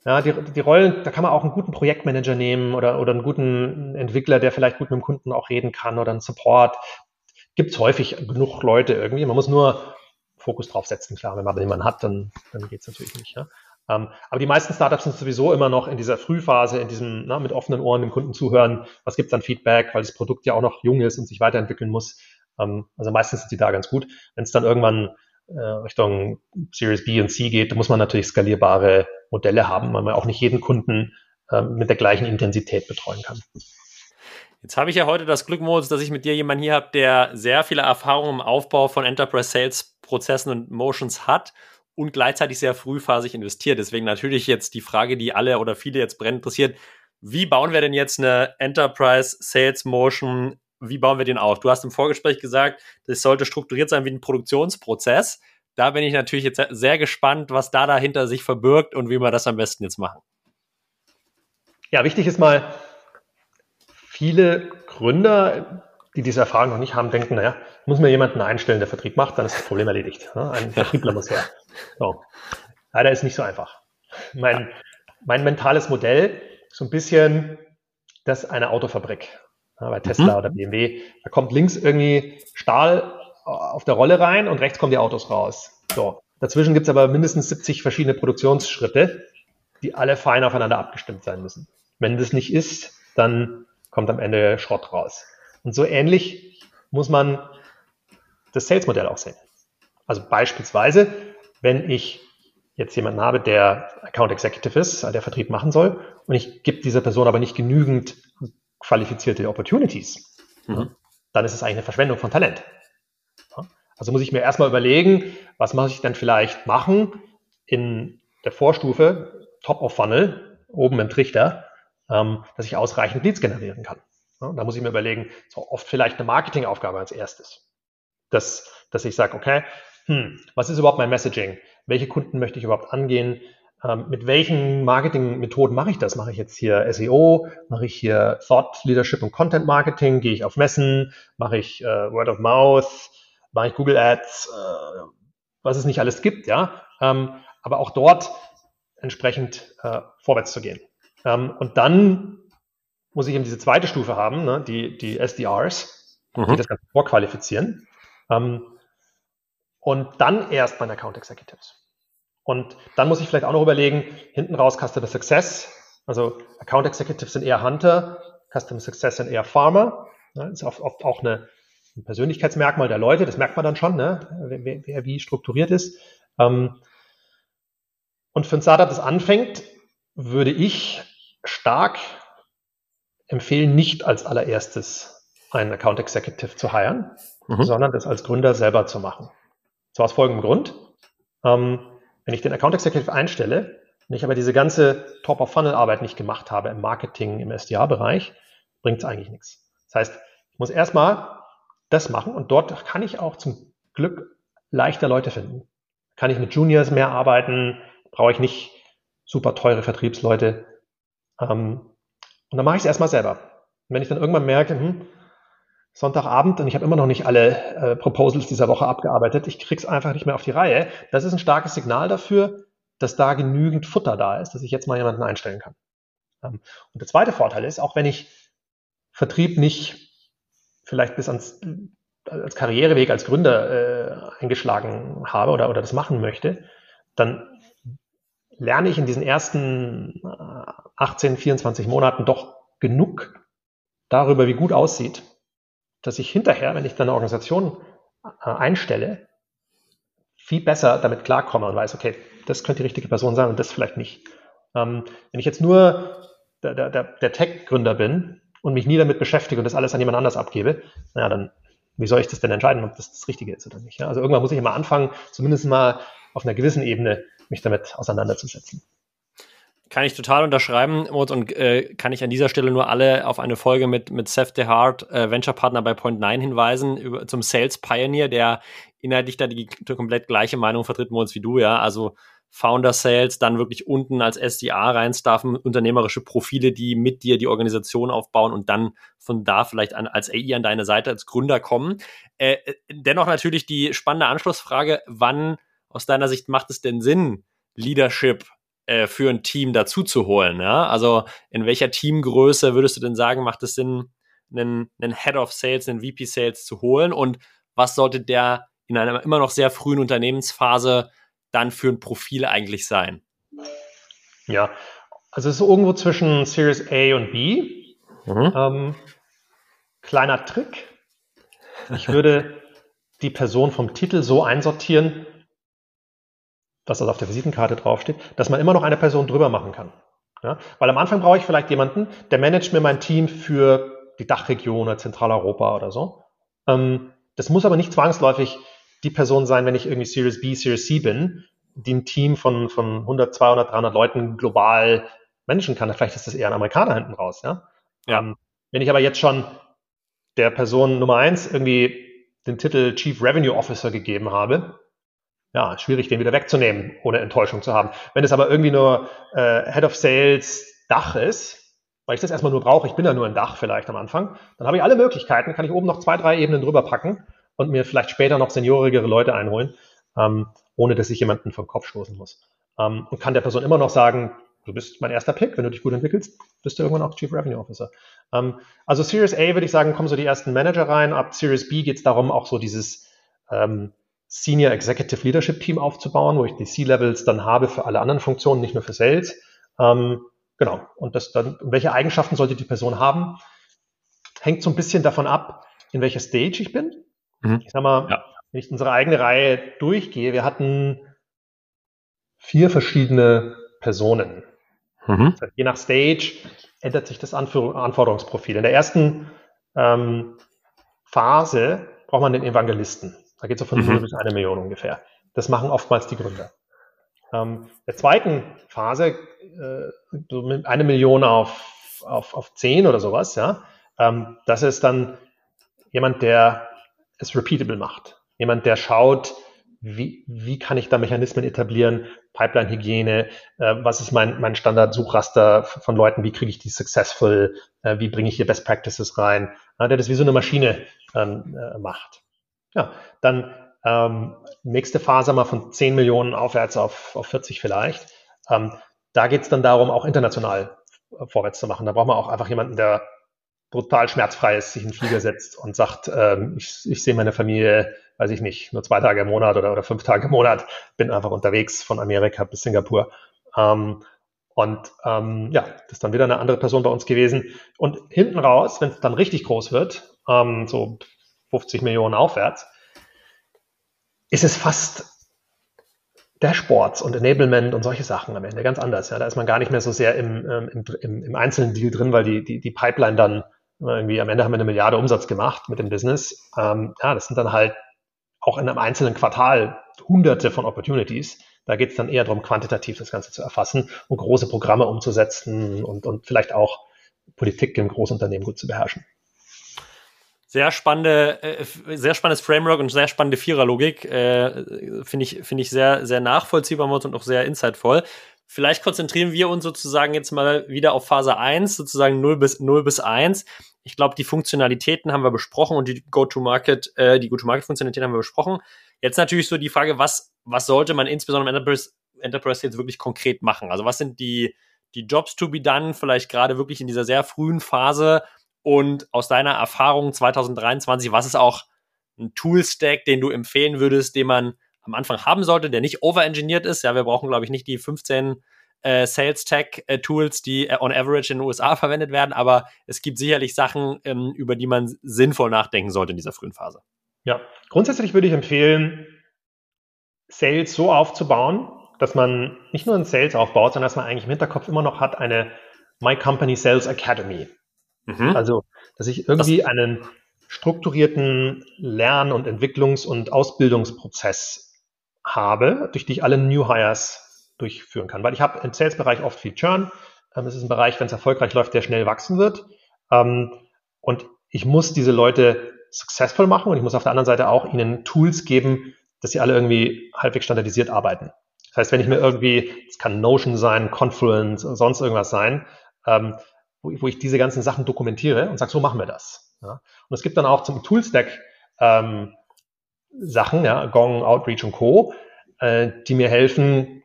Speaker 2: ja, die, die Rollen, da kann man auch einen guten Projektmanager nehmen oder, oder einen guten Entwickler, der vielleicht gut mit dem Kunden auch reden kann oder einen Support. Gibt es häufig genug Leute irgendwie. Man muss nur Fokus drauf setzen, klar, wenn man jemanden hat, dann, dann geht es natürlich nicht. Ja. Um, ähm, aber die meisten Startups sind sowieso immer noch in dieser Frühphase, in diesem na, mit offenen Ohren dem Kunden zuhören, was gibt es an Feedback, weil das Produkt ja auch noch jung ist und sich weiterentwickeln muss. Ähm, also meistens sind die da ganz gut. Wenn es dann irgendwann Richtung Series B und C geht, da muss man natürlich skalierbare Modelle haben, weil man auch nicht jeden Kunden äh, mit der gleichen Intensität betreuen kann.
Speaker 1: Jetzt habe ich ja heute das Glück, Moritz, dass ich mit dir jemanden hier habe, der sehr viele Erfahrungen im Aufbau von Enterprise Sales Prozessen und Motions hat und gleichzeitig sehr frühphasig investiert. Deswegen natürlich jetzt die Frage, die alle oder viele jetzt brennend interessiert. Wie bauen wir denn jetzt eine Enterprise Sales Motion wie bauen wir den auf? Du hast im Vorgespräch gesagt, das sollte strukturiert sein wie ein Produktionsprozess. Da bin ich natürlich jetzt sehr gespannt, was da dahinter sich verbirgt und wie wir das am besten jetzt machen.
Speaker 2: Ja, wichtig ist mal, viele Gründer, die diese Erfahrung noch nicht haben, denken, naja, muss mir jemanden einstellen, der Vertrieb macht, dann ist das Problem erledigt. Ein Vertriebler muss her. So. Leider ist nicht so einfach. Mein, mein mentales Modell ist so ein bisschen das eine Autofabrik ja, bei Tesla mhm. oder BMW. Da kommt links irgendwie Stahl auf der Rolle rein und rechts kommen die Autos raus. So. Dazwischen gibt es aber mindestens 70 verschiedene Produktionsschritte, die alle fein aufeinander abgestimmt sein müssen. Wenn das nicht ist, dann kommt am Ende Schrott raus. Und so ähnlich muss man das Sales-Modell auch sehen. Also beispielsweise, wenn ich jetzt jemanden habe, der Account Executive ist, der Vertrieb machen soll, und ich gebe dieser Person aber nicht genügend qualifizierte Opportunities, mhm. dann ist es eigentlich eine Verschwendung von Talent. Also muss ich mir erstmal überlegen, was muss ich denn vielleicht machen in der Vorstufe, Top of Funnel, oben im Trichter, ähm, dass ich ausreichend Leads generieren kann. da muss ich mir überlegen, so oft vielleicht eine Marketingaufgabe als erstes. Dass, dass ich sage, okay, hm, was ist überhaupt mein Messaging? Welche Kunden möchte ich überhaupt angehen? Ähm, mit welchen Marketingmethoden mache ich das? Mache ich jetzt hier SEO? Mache ich hier Thought Leadership und Content Marketing? Gehe ich auf Messen? Mache ich äh, Word of Mouth? Mache ich Google Ads? Äh, was es nicht alles gibt, ja. Ähm, aber auch dort entsprechend äh, vorwärts zu gehen. Ähm, und dann muss ich eben diese zweite Stufe haben, ne, die, die SDRs, mhm. die das Ganze vorqualifizieren. Ähm, und dann erst meine Account Executives. Und dann muss ich vielleicht auch noch überlegen, hinten raus Customer Success, also Account Executives sind eher Hunter, Customer Success sind eher Farmer. Das ist oft, oft auch eine, ein Persönlichkeitsmerkmal der Leute, das merkt man dann schon, ne? wer, wer wie strukturiert ist. Ähm, und für ein Startup, das anfängt, würde ich stark empfehlen, nicht als allererstes einen Account Executive zu hiren, mhm. sondern das als Gründer selber zu machen. Zwar aus folgendem Grund. Ähm, wenn ich den Account Executive einstelle und ich aber diese ganze Top-of-Funnel-Arbeit nicht gemacht habe im Marketing, im SDA-Bereich, bringt es eigentlich nichts. Das heißt, ich muss erstmal das machen und dort kann ich auch zum Glück leichter Leute finden. Kann ich mit Juniors mehr arbeiten, brauche ich nicht super teure Vertriebsleute. Ähm, und dann mache ich es erstmal selber. Und wenn ich dann irgendwann merke, hm, Sonntagabend und ich habe immer noch nicht alle äh, Proposals dieser Woche abgearbeitet. Ich krieg's einfach nicht mehr auf die Reihe. Das ist ein starkes Signal dafür, dass da genügend Futter da ist, dass ich jetzt mal jemanden einstellen kann. Ähm, und der zweite Vorteil ist, auch wenn ich Vertrieb nicht vielleicht bis ans als Karriereweg als Gründer äh, eingeschlagen habe oder, oder das machen möchte, dann lerne ich in diesen ersten 18, äh, 24 Monaten doch genug darüber, wie gut aussieht, dass ich hinterher, wenn ich dann eine Organisation äh, einstelle, viel besser damit klarkomme und weiß, okay, das könnte die richtige Person sein und das vielleicht nicht. Ähm, wenn ich jetzt nur der, der, der Tech-Gründer bin und mich nie damit beschäftige und das alles an jemand anders abgebe, naja, dann wie soll ich das denn entscheiden, ob das das Richtige ist oder nicht? Ja? Also irgendwann muss ich immer anfangen, zumindest mal auf einer gewissen Ebene mich damit auseinanderzusetzen.
Speaker 1: Kann ich total unterschreiben, Mut, und äh, kann ich an dieser Stelle nur alle auf eine Folge mit, mit Seth DeHart, äh, Venture Partner bei Point9 hinweisen, über, zum Sales Pioneer, der inhaltlich da die, die komplett gleiche Meinung vertritt, Moritz, wie du, ja. Also Founder Sales, dann wirklich unten als SDA reinstaffen, unternehmerische Profile, die mit dir die Organisation aufbauen und dann von da vielleicht an, als AI an deine Seite als Gründer kommen. Äh, äh, dennoch natürlich die spannende Anschlussfrage, wann aus deiner Sicht macht es denn Sinn, Leadership äh, für ein Team dazu zu holen? Ja? Also in welcher Teamgröße würdest du denn sagen, macht es Sinn, einen, einen Head of Sales, einen VP Sales zu holen? Und was sollte der in einer immer noch sehr frühen Unternehmensphase dann für ein Profil eigentlich sein?
Speaker 2: Ja, also es ist irgendwo zwischen Series A und B. Mhm. Ähm, kleiner Trick. Ich würde die Person vom Titel so einsortieren, dass das auf der Visitenkarte draufsteht, dass man immer noch eine Person drüber machen kann. Ja? Weil am Anfang brauche ich vielleicht jemanden, der managt mir mein Team für die Dachregion oder Zentraleuropa oder so. Ähm, das muss aber nicht zwangsläufig die Person sein, wenn ich irgendwie Series B, Series C bin, die ein Team von, von 100, 200, 300 Leuten global managen kann. Vielleicht ist das eher ein Amerikaner hinten raus. Ja? ja. Ähm, wenn ich aber jetzt schon der Person Nummer eins irgendwie den Titel Chief Revenue Officer gegeben habe, ja, schwierig, den wieder wegzunehmen, ohne Enttäuschung zu haben. Wenn es aber irgendwie nur äh, Head of Sales Dach ist, weil ich das erstmal nur brauche, ich bin ja nur ein Dach vielleicht am Anfang, dann habe ich alle Möglichkeiten, kann ich oben noch zwei, drei Ebenen drüber packen und mir vielleicht später noch seniorigere Leute einholen, ähm, ohne dass ich jemanden vom Kopf stoßen muss. Ähm, und kann der Person immer noch sagen, du bist mein erster Pick, wenn du dich gut entwickelst, bist du irgendwann auch Chief Revenue Officer. Ähm, also Series A würde ich sagen, kommen so die ersten Manager rein. Ab Series B geht es darum, auch so dieses ähm, Senior Executive Leadership Team aufzubauen, wo ich die C-Levels dann habe für alle anderen Funktionen, nicht nur für Sales. Ähm, genau. Und das dann, welche Eigenschaften sollte die Person haben? Hängt so ein bisschen davon ab, in welcher Stage ich bin. Mhm. Ich sag mal, ja. wenn ich unsere eigene Reihe durchgehe, wir hatten vier verschiedene Personen. Mhm. Je nach Stage ändert sich das Anführ Anforderungsprofil. In der ersten ähm, Phase braucht man den Evangelisten. Da geht es so von mhm. 0 bis 1 Million ungefähr. Das machen oftmals die Gründer. Ähm, der zweiten Phase, äh, so mit eine Million auf, auf, auf 10 oder sowas, ja, ähm, das ist dann jemand, der es repeatable macht. Jemand, der schaut, wie, wie kann ich da Mechanismen etablieren, Pipeline-Hygiene, äh, was ist mein, mein Standard-Suchraster von Leuten, wie kriege ich die successful, äh, wie bringe ich hier Best Practices rein, ja, der das wie so eine Maschine ähm, äh, macht. Ja, dann ähm, nächste Phase mal von 10 Millionen aufwärts auf, auf 40 vielleicht. Ähm, da geht es dann darum, auch international vorwärts zu machen. Da braucht man auch einfach jemanden, der brutal schmerzfrei ist, sich in den Flieger setzt und sagt, ähm, ich, ich sehe meine Familie, weiß ich nicht, nur zwei Tage im Monat oder, oder fünf Tage im Monat, bin einfach unterwegs von Amerika bis Singapur. Ähm, und ähm, ja, das ist dann wieder eine andere Person bei uns gewesen. Und hinten raus, wenn es dann richtig groß wird, ähm, so 50 Millionen aufwärts, ist es fast Dashboards und Enablement und solche Sachen am Ende ganz anders. Ja, da ist man gar nicht mehr so sehr im, ähm, im, im einzelnen Deal drin, weil die, die, die Pipeline dann irgendwie am Ende haben wir eine Milliarde Umsatz gemacht mit dem Business. Ähm, ja, das sind dann halt auch in einem einzelnen Quartal hunderte von Opportunities. Da geht es dann eher darum, quantitativ das Ganze zu erfassen und große Programme umzusetzen und, und vielleicht auch Politik im Großunternehmen gut zu beherrschen.
Speaker 1: Sehr spannende, äh, sehr spannendes Framework und sehr spannende Viererlogik. Äh, Finde ich, finde ich sehr, sehr nachvollziehbar und auch sehr insightvoll. Vielleicht konzentrieren wir uns sozusagen jetzt mal wieder auf Phase 1, sozusagen 0 bis, 0 bis 1. Ich glaube, die Funktionalitäten haben wir besprochen und die Go-to-Market, äh, die Go-to-Market-Funktionalitäten haben wir besprochen. Jetzt natürlich so die Frage, was, was sollte man insbesondere im Enterprise, Enterprise jetzt wirklich konkret machen? Also was sind die, die Jobs to be done, vielleicht gerade wirklich in dieser sehr frühen Phase, und aus deiner Erfahrung 2023, was ist auch ein Tool-Stack, den du empfehlen würdest, den man am Anfang haben sollte, der nicht overengineert ist. Ja, wir brauchen, glaube ich, nicht die 15 äh, Sales Tech äh, Tools, die äh, on average in den USA (laughs) verwendet werden, aber es gibt sicherlich Sachen, ähm, über die man sinnvoll nachdenken sollte in dieser frühen Phase.
Speaker 2: Ja, grundsätzlich würde ich empfehlen, Sales so aufzubauen, dass man nicht nur ein Sales aufbaut, sondern dass man eigentlich im Hinterkopf immer noch hat eine My Company Sales Academy. Mhm. Also, dass ich irgendwie das einen strukturierten Lern- und Entwicklungs- und Ausbildungsprozess habe, durch die ich alle New Hires durchführen kann. Weil ich habe im Sales-Bereich oft viel Churn. Ähm, es ist ein Bereich, wenn es erfolgreich läuft, der schnell wachsen wird. Ähm, und ich muss diese Leute successful machen und ich muss auf der anderen Seite auch ihnen Tools geben, dass sie alle irgendwie halbwegs standardisiert arbeiten. Das heißt, wenn ich mir irgendwie, es kann Notion sein, Confluence, sonst irgendwas sein, ähm, wo, wo, ich diese ganzen Sachen dokumentiere und sage, so machen wir das. Ja. Und es gibt dann auch zum Toolstack ähm, Sachen, ja, Gong, Outreach und Co., äh, die mir helfen,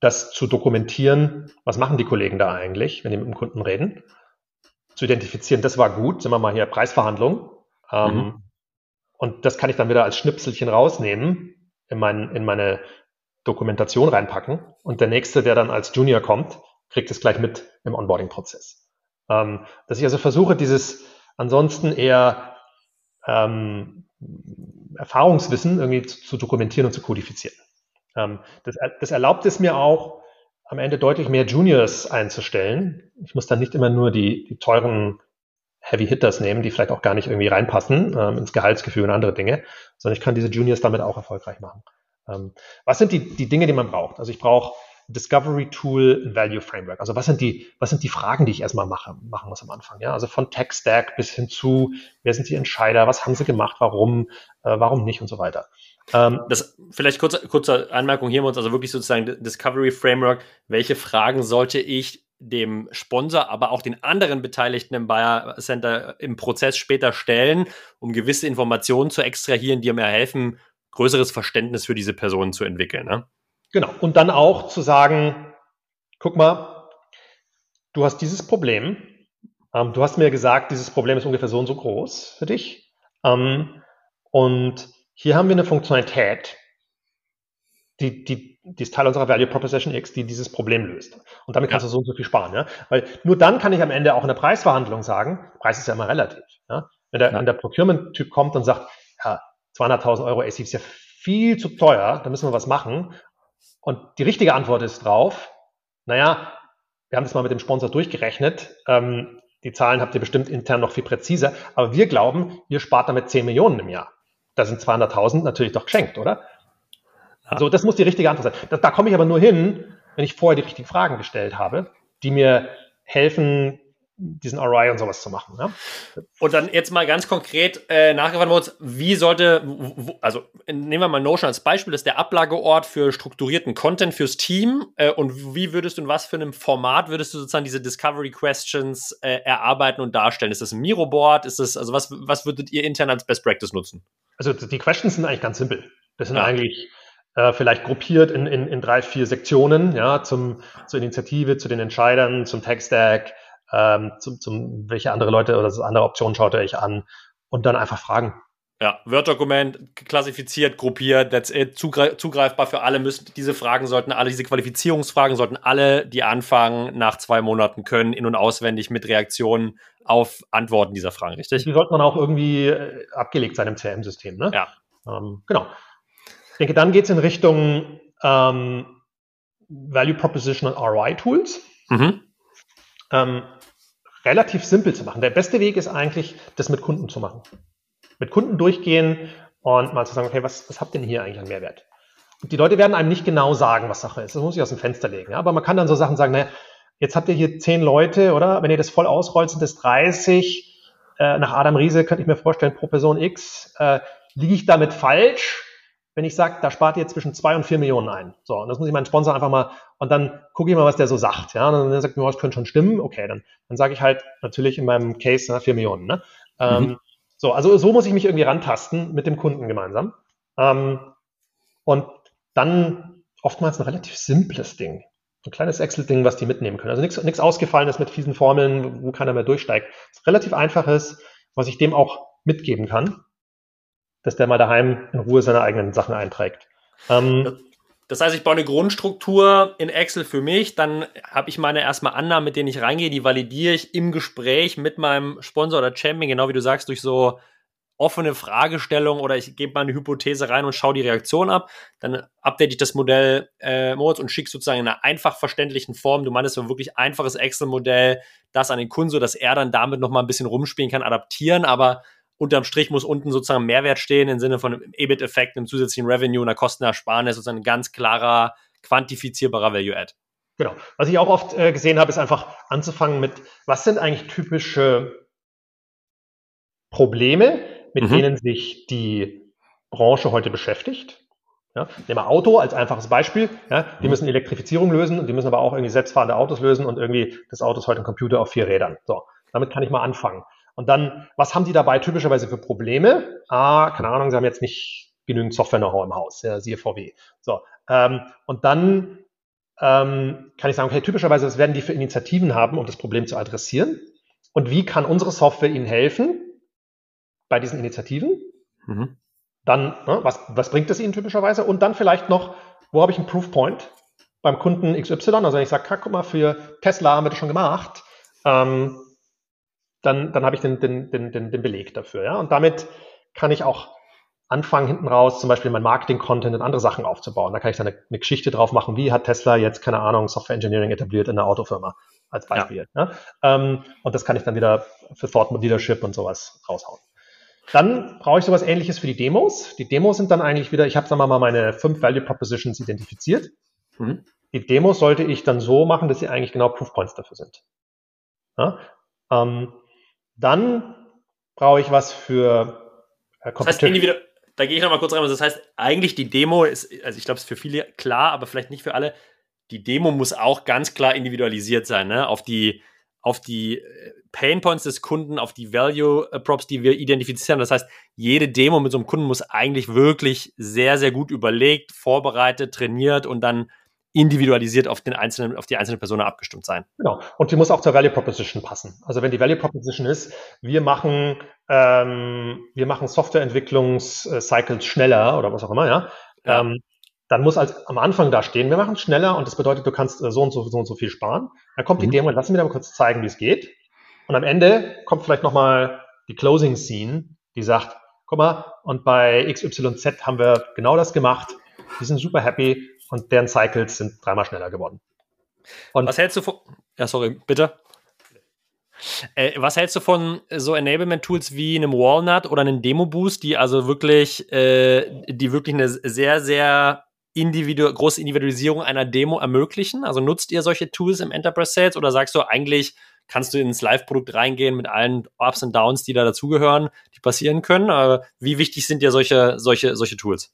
Speaker 2: das zu dokumentieren, was machen die Kollegen da eigentlich, wenn die mit dem Kunden reden, zu identifizieren, das war gut, sind wir mal hier Preisverhandlung. Ähm, mhm. Und das kann ich dann wieder als Schnipselchen rausnehmen, in, mein, in meine Dokumentation reinpacken. Und der nächste, der dann als Junior kommt, kriegt es gleich mit im Onboarding-Prozess. Ähm, dass ich also versuche, dieses ansonsten eher ähm, Erfahrungswissen irgendwie zu, zu, dokumentieren und zu kodifizieren. Ähm, das, das erlaubt es mir auch, am Ende deutlich mehr Juniors einzustellen. Ich muss dann nicht immer nur die, die teuren Heavy Hitters nehmen, die vielleicht auch gar nicht irgendwie reinpassen ähm, ins Gehaltsgefühl und andere Dinge, sondern ich kann diese Juniors damit auch erfolgreich machen. Ähm, was sind die, die Dinge, die man braucht? Also ich brauche Discovery Tool Value Framework. Also was sind die, was sind die Fragen, die ich erstmal mache, machen muss am Anfang? Ja, also von Tech Stack bis hin zu, wer sind die Entscheider? Was haben sie gemacht? Warum? Äh, warum nicht? Und so weiter.
Speaker 1: Ähm, das vielleicht kurze, kurze Anmerkung hier uns, also wirklich sozusagen Discovery Framework. Welche Fragen sollte ich dem Sponsor, aber auch den anderen Beteiligten im Buyer Center im Prozess später stellen, um gewisse Informationen zu extrahieren, die mir helfen, größeres Verständnis für diese Personen zu entwickeln. Ne?
Speaker 2: Genau. Und dann auch zu sagen, guck mal, du hast dieses Problem. Ähm, du hast mir gesagt, dieses Problem ist ungefähr so und so groß für dich. Ähm, und hier haben wir eine Funktionalität, die, die, die ist Teil unserer Value Proposition X, die dieses Problem löst. Und damit kannst ja. du so und so viel sparen. Ja? Weil nur dann kann ich am Ende auch in der Preisverhandlung sagen, Preis ist ja immer relativ. Ja? Wenn der, ja. der Procurement-Typ kommt und sagt, ja, 200.000 Euro AC ist ja viel zu teuer, da müssen wir was machen. Und die richtige Antwort ist drauf, naja, wir haben das mal mit dem Sponsor durchgerechnet. Ähm, die Zahlen habt ihr bestimmt intern noch viel präziser. Aber wir glauben, ihr spart damit 10 Millionen im Jahr. Da sind 200.000 natürlich doch geschenkt, oder? Ja. So, das muss die richtige Antwort sein. Da, da komme ich aber nur hin, wenn ich vorher die richtigen Fragen gestellt habe, die mir helfen, diesen ROI und sowas zu machen. Ja?
Speaker 1: Und dann jetzt mal ganz konkret äh, nachgefragt worden, wie sollte, wo, also nehmen wir mal Notion als Beispiel, das ist der Ablageort für strukturierten Content fürs Team. Äh, und wie würdest du in was für einem Format würdest du sozusagen diese Discovery Questions äh, erarbeiten und darstellen? Ist das ein Miro-Board? Ist das, also was, was würdet ihr intern als Best Practice nutzen?
Speaker 2: Also die Questions sind eigentlich ganz simpel. Das sind ja. eigentlich äh, vielleicht gruppiert in, in, in drei, vier Sektionen, ja, zum, zur Initiative, zu den Entscheidern, zum Tech-Stack, ähm, zum, zum, welche andere Leute oder andere Optionen schaut ihr euch an und dann einfach fragen.
Speaker 1: Ja, Word-Dokument klassifiziert, gruppiert, that's it, zugreif zugreifbar für alle müssen, diese Fragen sollten alle, diese Qualifizierungsfragen sollten alle, die anfangen, nach zwei Monaten können, in- und auswendig mit Reaktionen auf Antworten dieser Fragen, richtig?
Speaker 2: Die sollte man auch irgendwie äh, abgelegt sein im CRM-System, ne?
Speaker 1: Ja.
Speaker 2: Ähm, genau. Ich denke, dann geht es in Richtung ähm, Value Proposition und ROI-Tools. Mhm ähm, relativ simpel zu machen. Der beste Weg ist eigentlich, das mit Kunden zu machen. Mit Kunden durchgehen und mal zu sagen, okay, was, was habt ihr denn hier eigentlich an Mehrwert? Und die Leute werden einem nicht genau sagen, was Sache ist. Das muss ich aus dem Fenster legen. Ja? Aber man kann dann so Sachen sagen, naja, jetzt habt ihr hier zehn Leute, oder? Wenn ihr das voll ausrollt, sind das 30. Äh, nach Adam Riese könnte ich mir vorstellen, pro Person X. Äh, liege ich damit falsch? Wenn ich sage, da spart ihr zwischen zwei und vier Millionen ein. So, und das muss ich meinen Sponsor einfach mal, und dann gucke ich mal, was der so sagt. Ja, und dann sagt mir, oh, das könnte schon stimmen. Okay, dann, dann sage ich halt natürlich in meinem Case na, vier Millionen. Ne? Ähm, mhm. Ähm, so, also so muss ich mich irgendwie rantasten mit dem Kunden gemeinsam. Ähm, und dann oftmals ein relativ simples Ding. Ein kleines Excel-Ding, was die mitnehmen können. Also nichts Ausgefallenes mit fiesen Formeln, wo keiner mehr durchsteigt. Relativ einfaches, was ich dem auch mitgeben kann. Dass der mal daheim in Ruhe seine eigenen Sachen einträgt.
Speaker 1: Ähm, das heißt, ich baue eine Grundstruktur in Excel für mich, dann habe ich meine erstmal Annahmen, mit denen ich reingehe, die validiere ich im Gespräch mit meinem Sponsor oder Champion, genau wie du sagst, durch so offene Fragestellung oder ich gebe mal eine Hypothese rein und schaue die Reaktion ab. Dann update ich das Modell äh, Moritz und schicke sozusagen in einer einfach verständlichen Form. Du meinst ein wirklich einfaches Excel-Modell, das an den Kunden, so dass er dann damit noch mal ein bisschen rumspielen kann, adaptieren, aber unterm Strich muss unten sozusagen Mehrwert stehen im Sinne von einem EBIT-Effekt, einem zusätzlichen Revenue, einer Kostenersparnis, sozusagen ein ganz klarer, quantifizierbarer Value-Add.
Speaker 2: Genau. Was ich auch oft äh, gesehen habe, ist einfach anzufangen mit, was sind eigentlich typische Probleme, mit mhm. denen sich die Branche heute beschäftigt. Ja, nehmen wir Auto als einfaches Beispiel. Ja, die mhm. müssen Elektrifizierung lösen und die müssen aber auch irgendwie selbstfahrende Autos lösen und irgendwie das Auto ist heute ein Computer auf vier Rädern. So, damit kann ich mal anfangen. Und dann, was haben die dabei typischerweise für Probleme? Ah, keine Ahnung, sie haben jetzt nicht genügend Software-Know-how im Haus, ja, siehe VW. So, ähm, und dann ähm, kann ich sagen, okay, typischerweise, was werden die für Initiativen haben, um das Problem zu adressieren? Und wie kann unsere Software ihnen helfen bei diesen Initiativen? Mhm. Dann, ne, was, was bringt es ihnen typischerweise? Und dann vielleicht noch, wo habe ich einen Proofpoint beim Kunden XY? Also wenn ich sage, guck mal, für Tesla haben wir das schon gemacht. Ähm, dann, dann habe ich den, den, den, den, den Beleg dafür. Ja? Und damit kann ich auch anfangen, hinten raus zum Beispiel mein Marketing-Content und andere Sachen aufzubauen. Da kann ich dann eine, eine, Geschichte drauf machen, wie hat Tesla jetzt, keine Ahnung, Software Engineering etabliert in der Autofirma als Beispiel. Ja. ja? Ähm, und das kann ich dann wieder für Thought Leadership und sowas raushauen. Dann brauche ich sowas ähnliches für die Demos. Die Demos sind dann eigentlich wieder, ich habe sagen wir mal meine fünf Value Propositions identifiziert. Mhm. Die Demos sollte ich dann so machen, dass sie eigentlich genau Proof Points dafür sind. Ja? Ähm, dann brauche ich was für
Speaker 1: äh, das heißt, da gehe ich nochmal kurz rein. Das heißt, eigentlich die Demo ist, also ich glaube, es ist für viele klar, aber vielleicht nicht für alle. Die Demo muss auch ganz klar individualisiert sein, ne? Auf die, auf die äh, Pain Points des Kunden, auf die Value äh, Props, die wir identifizieren. Das heißt, jede Demo mit so einem Kunden muss eigentlich wirklich sehr, sehr gut überlegt, vorbereitet, trainiert und dann individualisiert auf den einzelnen, auf die einzelne Person abgestimmt sein.
Speaker 2: Genau. Und die muss auch zur Value Proposition passen. Also wenn die Value Proposition ist, wir machen, ähm, wir machen Softwareentwicklungscycles schneller oder was auch immer, ja, ja. Ähm, dann muss als am Anfang da stehen, wir machen es schneller und das bedeutet, du kannst äh, so und so, so und so viel sparen. Dann kommt mhm. die Demo, lass mir mal kurz zeigen, wie es geht. Und am Ende kommt vielleicht nochmal die Closing Scene, die sagt, guck mal, und bei XYZ haben wir genau das gemacht. Die sind super happy und deren Cycles sind dreimal schneller geworden.
Speaker 1: Und was hältst du von. Ja, sorry, bitte. Äh, was hältst du von so Enablement-Tools wie einem Walnut oder einem Demo-Boost, die also wirklich, äh, die wirklich eine sehr, sehr individu große Individualisierung einer Demo ermöglichen? Also nutzt ihr solche Tools im Enterprise Sales oder sagst du eigentlich, kannst du ins Live-Produkt reingehen mit allen Ups und Downs, die da dazugehören, die passieren können? Aber wie wichtig sind dir solche, solche, solche Tools?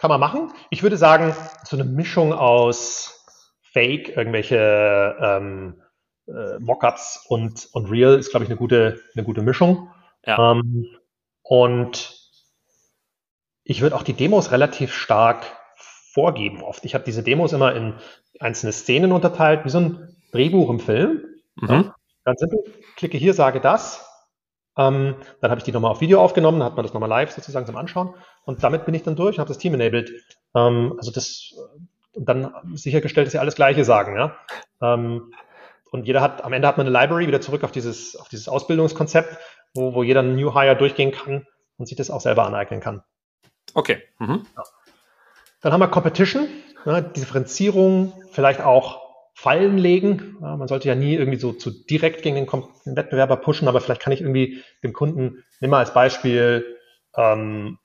Speaker 2: Kann man machen. Ich würde sagen, so eine Mischung aus Fake, irgendwelche ähm, äh, Mockups und, und Real ist, glaube ich, eine gute, eine gute Mischung. Ja. Ähm, und ich würde auch die Demos relativ stark vorgeben oft. Ich habe diese Demos immer in einzelne Szenen unterteilt, wie so ein Drehbuch im Film. Mhm. Ja, ganz simpel. Klicke hier, sage das. Ähm, dann habe ich die nochmal auf Video aufgenommen, dann hat man das nochmal live sozusagen zum Anschauen. Und damit bin ich dann durch und habe das Team enabled. Ähm, also das, und dann sichergestellt, dass sie alles Gleiche sagen. Ja? Ähm, und jeder hat, am Ende hat man eine Library wieder zurück auf dieses, auf dieses Ausbildungskonzept, wo, wo jeder New Hire durchgehen kann und sich das auch selber aneignen kann.
Speaker 1: Okay. Mhm. Ja.
Speaker 2: Dann haben wir Competition, ja, Differenzierung, vielleicht auch Fallen legen. Ja, man sollte ja nie irgendwie so zu direkt gegen den, den, Wettbewerber pushen, aber vielleicht kann ich irgendwie dem Kunden, nimm mal als Beispiel ähm,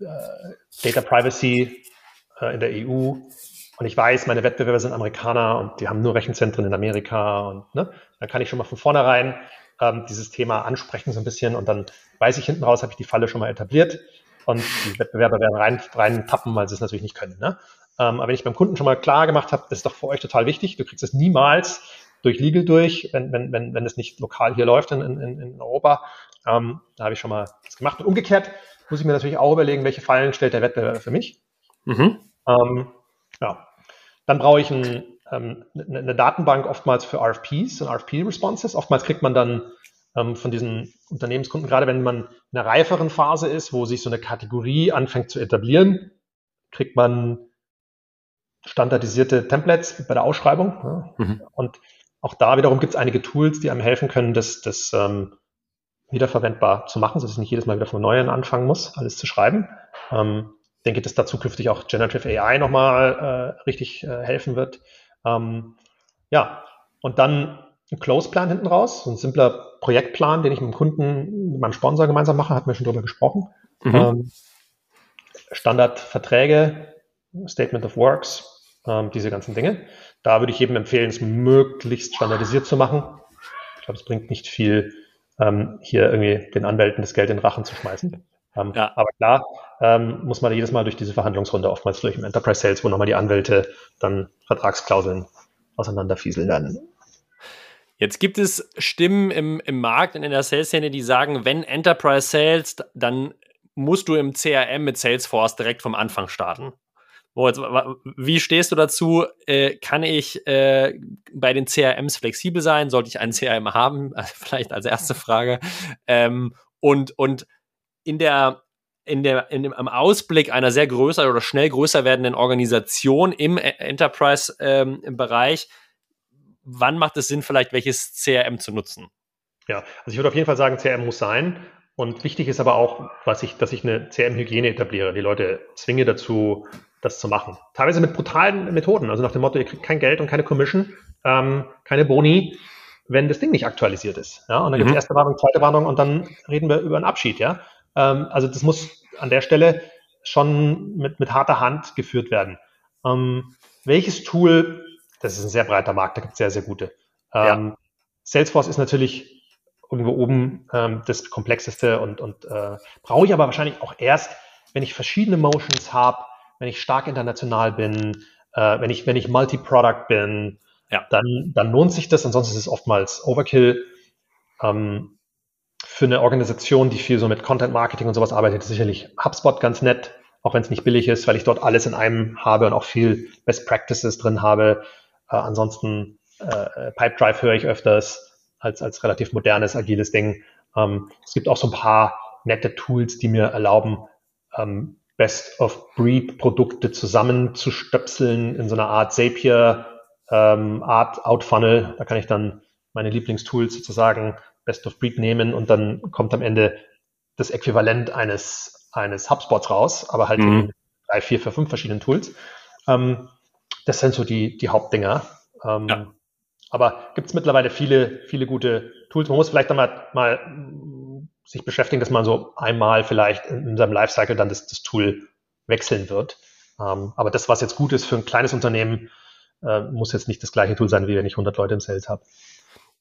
Speaker 2: äh, Data Privacy äh, in der EU und ich weiß, meine Wettbewerber sind Amerikaner und die haben nur Rechenzentren in Amerika und ne, dann kann ich schon mal von vornherein ähm, dieses Thema ansprechen so ein bisschen und dann weiß ich hinten raus, habe ich die Falle schon mal etabliert und die Wettbewerber werden rein, rein tappen, weil sie es natürlich nicht können. Ne? Ähm, aber wenn ich beim Kunden schon mal klar gemacht habe, das ist doch für euch total wichtig, du kriegst es niemals durch Legal durch, wenn, wenn, wenn, wenn es nicht lokal hier läuft in, in, in Europa. Ähm, da habe ich schon mal das gemacht. Und umgekehrt muss ich mir natürlich auch überlegen, welche Fallen stellt der Wettbewerber für mich. Mhm. Ähm, ja. Dann brauche ich ein, ähm, eine, eine Datenbank oftmals für RFPs und RFP-Responses. Oftmals kriegt man dann ähm, von diesen Unternehmenskunden, gerade wenn man in einer reiferen Phase ist, wo sich so eine Kategorie anfängt zu etablieren, kriegt man standardisierte Templates bei der Ausschreibung. Ja. Mhm. Und auch da wiederum gibt es einige Tools, die einem helfen können, das, das ähm, wiederverwendbar zu machen, sodass ich nicht jedes Mal wieder von Neuem anfangen muss, alles zu schreiben. Ähm, denke, dass da zukünftig auch Generative AI nochmal äh, richtig äh, helfen wird. Ähm, ja, und dann ein Close-Plan hinten raus, so ein simpler Projektplan, den ich mit dem Kunden, mit meinem Sponsor gemeinsam mache, hatten wir schon drüber gesprochen. Mhm. Ähm, Standardverträge, Statement of Works, ähm, diese ganzen Dinge. Da würde ich jedem empfehlen, es möglichst standardisiert zu machen. Ich glaube, es bringt nicht viel, ähm, hier irgendwie den Anwälten das Geld in den Rachen zu schmeißen. Ähm, ja. Aber klar, ähm, muss man jedes Mal durch diese Verhandlungsrunde, oftmals durch im Enterprise Sales, wo nochmal die Anwälte dann Vertragsklauseln auseinanderfieseln werden.
Speaker 1: Jetzt gibt es Stimmen im, im Markt und in der Sales-Szene, die sagen, wenn Enterprise Sales, dann musst du im CRM mit Salesforce direkt vom Anfang starten. Moritz, wie stehst du dazu? Äh, kann ich äh, bei den CRMs flexibel sein? Sollte ich einen CRM haben? (laughs) Also vielleicht als erste Frage. Ähm, und, und in der in der, in dem, am Ausblick einer sehr größer oder schnell größer werdenden Organisation im e-, Enterprise-Bereich, ähm, wann macht es Sinn, vielleicht welches CRM zu nutzen?
Speaker 2: Ja, also ich würde auf jeden Fall sagen, CRM muss sein. Und wichtig ist aber auch, was ich, dass ich eine CRM-Hygiene etabliere, die Leute zwinge dazu, das zu machen. Teilweise mit brutalen Methoden, also nach dem Motto, ihr kriegt kein Geld und keine Commission, ähm, keine Boni, wenn das Ding nicht aktualisiert ist. Ja? Und dann mhm. gibt es erste Warnung, zweite Warnung und dann reden wir über einen Abschied. Ja? Ähm, also das muss an der Stelle schon mit, mit harter Hand geführt werden. Ähm, welches Tool, das ist ein sehr breiter Markt, da gibt es sehr, sehr gute. Ähm, ja. Salesforce ist natürlich irgendwo oben ähm, das komplexeste und, und äh, brauche ich aber wahrscheinlich auch erst, wenn ich verschiedene Motions habe, wenn ich stark international bin, äh, wenn ich, wenn ich Multi-Product bin, ja. dann, dann lohnt sich das. Ansonsten ist es oftmals Overkill. Ähm, für eine Organisation, die viel so mit Content Marketing und sowas arbeitet, ist sicherlich HubSpot ganz nett, auch wenn es nicht billig ist, weil ich dort alles in einem habe und auch viel Best Practices drin habe. Äh, ansonsten äh, Pipedrive höre ich öfters als, als relativ modernes, agiles Ding. Ähm, es gibt auch so ein paar nette Tools, die mir erlauben, ähm, Best-of-Breed-Produkte zusammenzustöpseln in so einer Art Zapier, ähm, Art Outfunnel. Da kann ich dann meine Lieblingstools sozusagen Best of Breed nehmen und dann kommt am Ende das Äquivalent eines, eines HubSpots raus, aber halt mhm. in drei, vier, vier, fünf verschiedenen Tools. Ähm, das sind so die, die Hauptdinger. Ähm, ja. Aber gibt es mittlerweile viele, viele gute Tools. Man muss vielleicht dann mal, mal sich beschäftigen, dass man so einmal vielleicht in, in seinem Lifecycle dann das, das Tool wechseln wird. Ähm, aber das, was jetzt gut ist für ein kleines Unternehmen, äh, muss jetzt nicht das gleiche Tool sein, wie wenn ich 100 Leute im Sales habe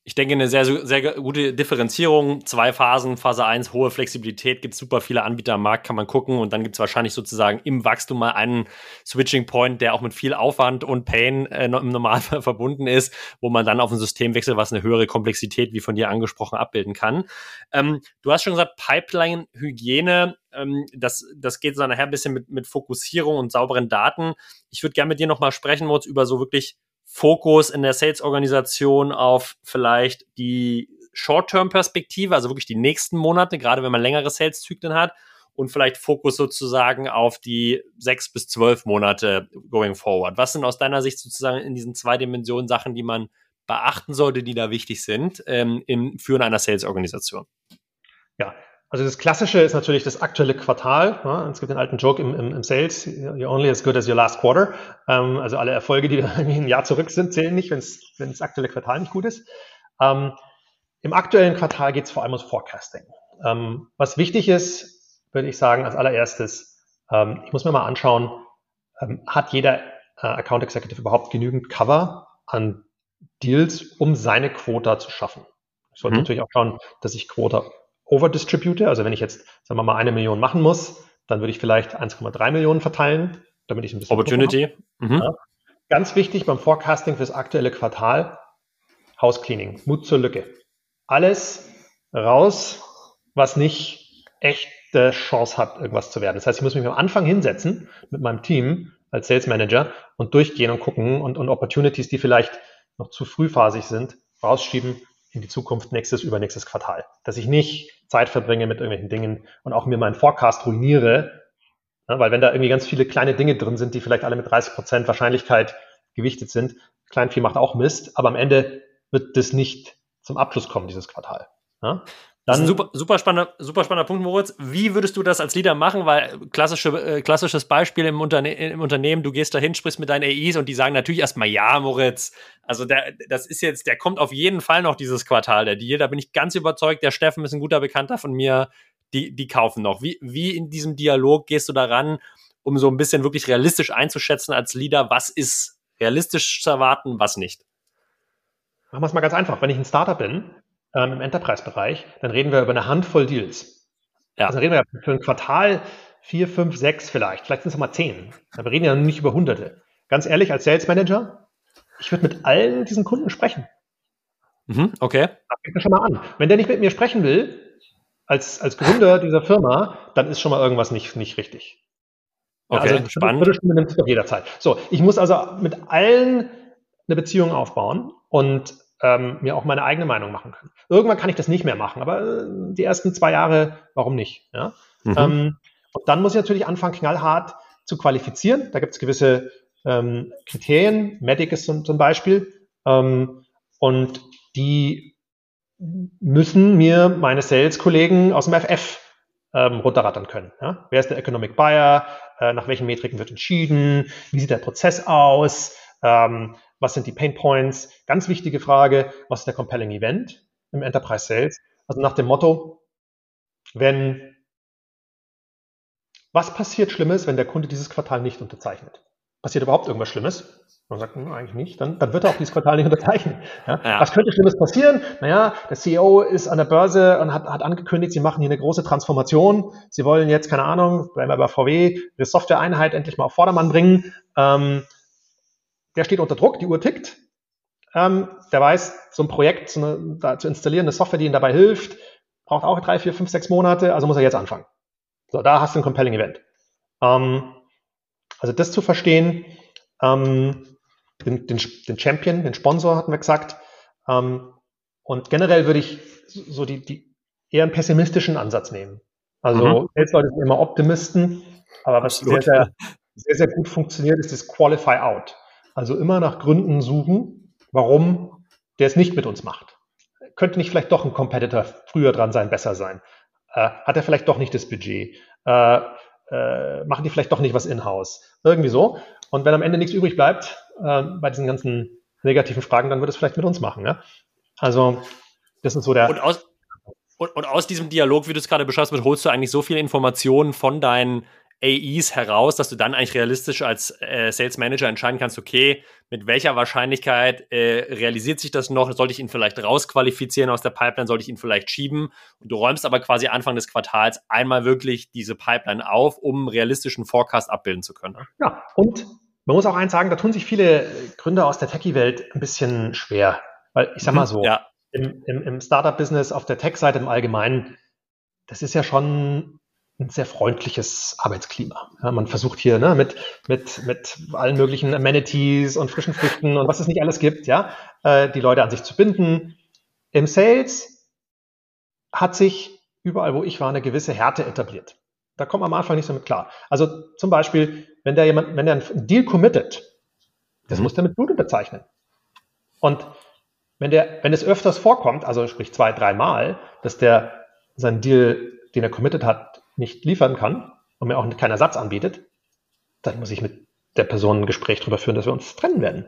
Speaker 1: ich denke, eine sehr, sehr gute Differenzierung. Zwei Phasen. Phase 1, hohe Flexibilität. Gibt super viele Anbieter am Markt, kann man gucken. Und dann gibt es wahrscheinlich sozusagen im Wachstum mal einen Switching Point, der auch mit viel Aufwand und Pain äh, im Normalfall (laughs) verbunden ist, wo man dann auf ein System wechselt, was eine höhere Komplexität, wie von dir angesprochen, abbilden kann. Ähm, du hast schon gesagt, Pipeline-Hygiene. Ähm, das, das geht so nachher ein bisschen mit, mit Fokussierung und sauberen Daten. Ich würde gerne mit dir nochmal sprechen, Moritz, über so wirklich Fokus in der Sales-Organisation auf vielleicht die Short-Term-Perspektive, also wirklich die nächsten Monate, gerade wenn man längere Sales-Zyklen hat und vielleicht Fokus sozusagen auf die sechs bis zwölf Monate going forward. Was sind aus deiner Sicht sozusagen in diesen zwei Dimensionen Sachen, die man beachten sollte, die da wichtig sind ähm, im Führen einer Sales-Organisation?
Speaker 2: Ja, also das Klassische ist natürlich das aktuelle Quartal. Ja, es gibt den alten Joke im, im, im, Sales, you're only as good as your last quarter. Ähm, also alle Erfolge, die (laughs) ein Jahr zurück sind, zählen nicht, wenn das aktuelle Quartal nicht gut ist. Ähm, Im aktuellen Quartal geht es vor allem ums Forecasting. Ähm, was wichtig ist, würde ich sagen, als allererstes, ähm, ich muss mir mal anschauen, ähm, hat jeder äh, Account Executive überhaupt genügend Cover an Deals, um seine Quota zu schaffen? Ich sollte mhm. natürlich auch schauen, dass ich Quota overdistribute. Also wenn ich jetzt, sagen wir mal, eine Million machen muss, dann würde ich vielleicht 1,3 Millionen verteilen, damit ich ein bisschen.
Speaker 1: Opportunity. Mhm. Ja.
Speaker 2: Ganz wichtig beim Forecasting fürs aktuelle Quartal, House Cleaning, Mut zur Lücke. Alles raus, was nicht echte Chance hat, irgendwas zu werden. Das heißt, ich muss mich am Anfang hinsetzen mit meinem Team als Sales Manager und durchgehen und gucken und, und Opportunities, die vielleicht noch zu frühphasig sind, rausschieben, in die Zukunft, nächstes, übernächstes Quartal. Dass ich nicht Zeit verbringe mit irgendwelchen Dingen und auch mir meinen Forecast ruiniere, ja, weil wenn da irgendwie ganz viele kleine Dinge drin sind, die vielleicht alle mit 30 Prozent Wahrscheinlichkeit gewichtet sind, Kleinvieh macht auch Mist, aber am Ende wird das nicht zum Abschluss kommen, dieses Quartal. Ja?
Speaker 1: Das ist ein super, super, spannender, super spannender Punkt, Moritz. Wie würdest du das als Leader machen? Weil klassische, äh, klassisches Beispiel im, Unterne im Unternehmen, du gehst dahin, sprichst mit deinen AIs und die sagen natürlich erstmal, ja, Moritz, also der, das ist jetzt, der kommt auf jeden Fall noch dieses Quartal, der Deal. Da bin ich ganz überzeugt, der Steffen ist ein guter Bekannter von mir, die, die kaufen noch. Wie, wie in diesem Dialog gehst du daran, um so ein bisschen wirklich realistisch einzuschätzen als Leader, was ist realistisch zu erwarten, was nicht?
Speaker 2: Machen wir es mal ganz einfach. Wenn ich ein Startup bin, ähm, im Enterprise-Bereich, dann reden wir über eine Handvoll Deals. Ja. Also reden wir für ein Quartal vier, fünf, sechs vielleicht, vielleicht sind es mal zehn. Aber wir reden ja nicht über Hunderte. Ganz ehrlich, als Sales Manager, ich würde mit allen diesen Kunden sprechen.
Speaker 1: Mhm, okay.
Speaker 2: Da fängt er schon mal an. Wenn der nicht mit mir sprechen will, als, als Gründer dieser Firma, dann ist schon mal irgendwas nicht, nicht richtig.
Speaker 1: Okay, also spannend.
Speaker 2: Viertelstunde nimmt es doch jederzeit. So, ich muss also mit allen eine Beziehung aufbauen und ähm, mir auch meine eigene Meinung machen können. Irgendwann kann ich das nicht mehr machen, aber äh, die ersten zwei Jahre, warum nicht? Ja? Mhm. Ähm, und dann muss ich natürlich anfangen, knallhart zu qualifizieren. Da gibt es gewisse ähm, Kriterien, Medic ist zum, zum Beispiel, ähm, und die müssen mir meine Sales-Kollegen aus dem FF ähm, runterrattern können. Ja? Wer ist der Economic Buyer? Äh, nach welchen Metriken wird entschieden? Wie sieht der Prozess aus? Ähm, was sind die Pain Points? Ganz wichtige Frage, was ist der Compelling Event im Enterprise Sales? Also nach dem Motto, wenn, was passiert Schlimmes, wenn der Kunde dieses Quartal nicht unterzeichnet? Passiert überhaupt irgendwas Schlimmes? Man sagt, hm, eigentlich nicht, dann, dann wird er auch dieses Quartal nicht unterzeichnen. Ja? Ja. Was könnte Schlimmes passieren? Naja, der CEO ist an der Börse und hat, hat angekündigt, sie machen hier eine große Transformation. Sie wollen jetzt, keine Ahnung, bleiben wir bei VW, ihre Software-Einheit endlich mal auf Vordermann bringen. Ähm, der steht unter Druck, die Uhr tickt. Ähm, der weiß, so ein Projekt so eine, da zu installieren, eine Software, die ihm dabei hilft, braucht auch drei, vier, fünf, sechs Monate, also muss er jetzt anfangen. So, da hast du ein Compelling Event. Ähm, also das zu verstehen, ähm, den, den, den, Champion, den Sponsor hatten wir gesagt. Ähm, und generell würde ich so die, die eher einen pessimistischen Ansatz nehmen. Also mhm. Leute sind immer Optimisten, aber was sehr, sehr, sehr, sehr gut funktioniert, ist das Qualify Out. Also immer nach Gründen suchen, warum der es nicht mit uns macht. Könnte nicht vielleicht doch ein Competitor früher dran sein, besser sein? Äh, hat er vielleicht doch nicht das Budget? Äh, äh, machen die vielleicht doch nicht was in-house? Irgendwie so. Und wenn am Ende nichts übrig bleibt äh, bei diesen ganzen negativen Fragen, dann wird es vielleicht mit uns machen. Ja? Also das ist so der.
Speaker 1: Und aus, und, und aus diesem Dialog, wie du es gerade beschreibst, holst du eigentlich so viele Informationen von deinen AEs heraus, dass du dann eigentlich realistisch als äh, Sales Manager entscheiden kannst, okay, mit welcher Wahrscheinlichkeit äh, realisiert sich das noch? Sollte ich ihn vielleicht rausqualifizieren aus der Pipeline? Sollte ich ihn vielleicht schieben? Und du räumst aber quasi Anfang des Quartals einmal wirklich diese Pipeline auf, um realistischen Forecast abbilden zu können.
Speaker 2: Ja, und man muss auch eins sagen, da tun sich viele Gründer aus der Techie-Welt ein bisschen schwer. Weil ich sag mal mhm, so, ja. im, im, im Startup-Business auf der Tech-Seite im Allgemeinen, das ist ja schon ein sehr freundliches Arbeitsklima. Ja, man versucht hier ne, mit, mit, mit allen möglichen Amenities und frischen Früchten und was es nicht alles gibt, ja, äh, die Leute an sich zu binden. Im Sales hat sich überall, wo ich war, eine gewisse Härte etabliert. Da kommt man am Anfang nicht so mit klar. Also zum Beispiel, wenn der jemand, wenn der einen Deal committet, das mhm. muss der mit Blut unterzeichnen. Und wenn der, wenn es öfters vorkommt, also sprich zwei, dreimal, dass der seinen Deal, den er committed hat, nicht liefern kann und mir auch keinen Ersatz anbietet, dann muss ich mit der Person ein Gespräch darüber führen, dass wir uns trennen werden.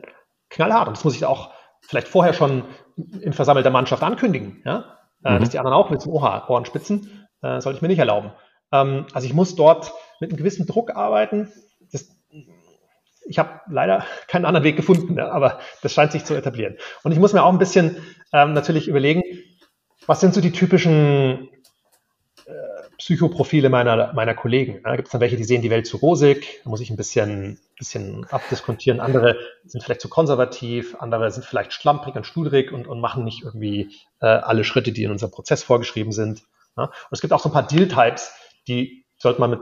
Speaker 2: Knallhart. Und das muss ich auch vielleicht vorher schon in versammelter Mannschaft ankündigen, ja? Äh, mhm. dass die anderen auch mit dem Oha Ohren spitzen, äh, sollte ich mir nicht erlauben. Ähm, also ich muss dort mit einem gewissen Druck arbeiten. Das, ich habe leider (laughs) keinen anderen Weg gefunden, ja, aber das scheint sich zu etablieren. Und ich muss mir auch ein bisschen ähm, natürlich überlegen, was sind so die typischen Psychoprofile meiner, meiner Kollegen. Da gibt es dann welche, die sehen die Welt zu rosig, da muss ich ein bisschen, bisschen abdiskontieren. Andere sind vielleicht zu konservativ, andere sind vielleicht schlamprig und studrig und, und machen nicht irgendwie äh, alle Schritte, die in unserem Prozess vorgeschrieben sind. Ja? Und es gibt auch so ein paar Deal-Types, die sollte man mit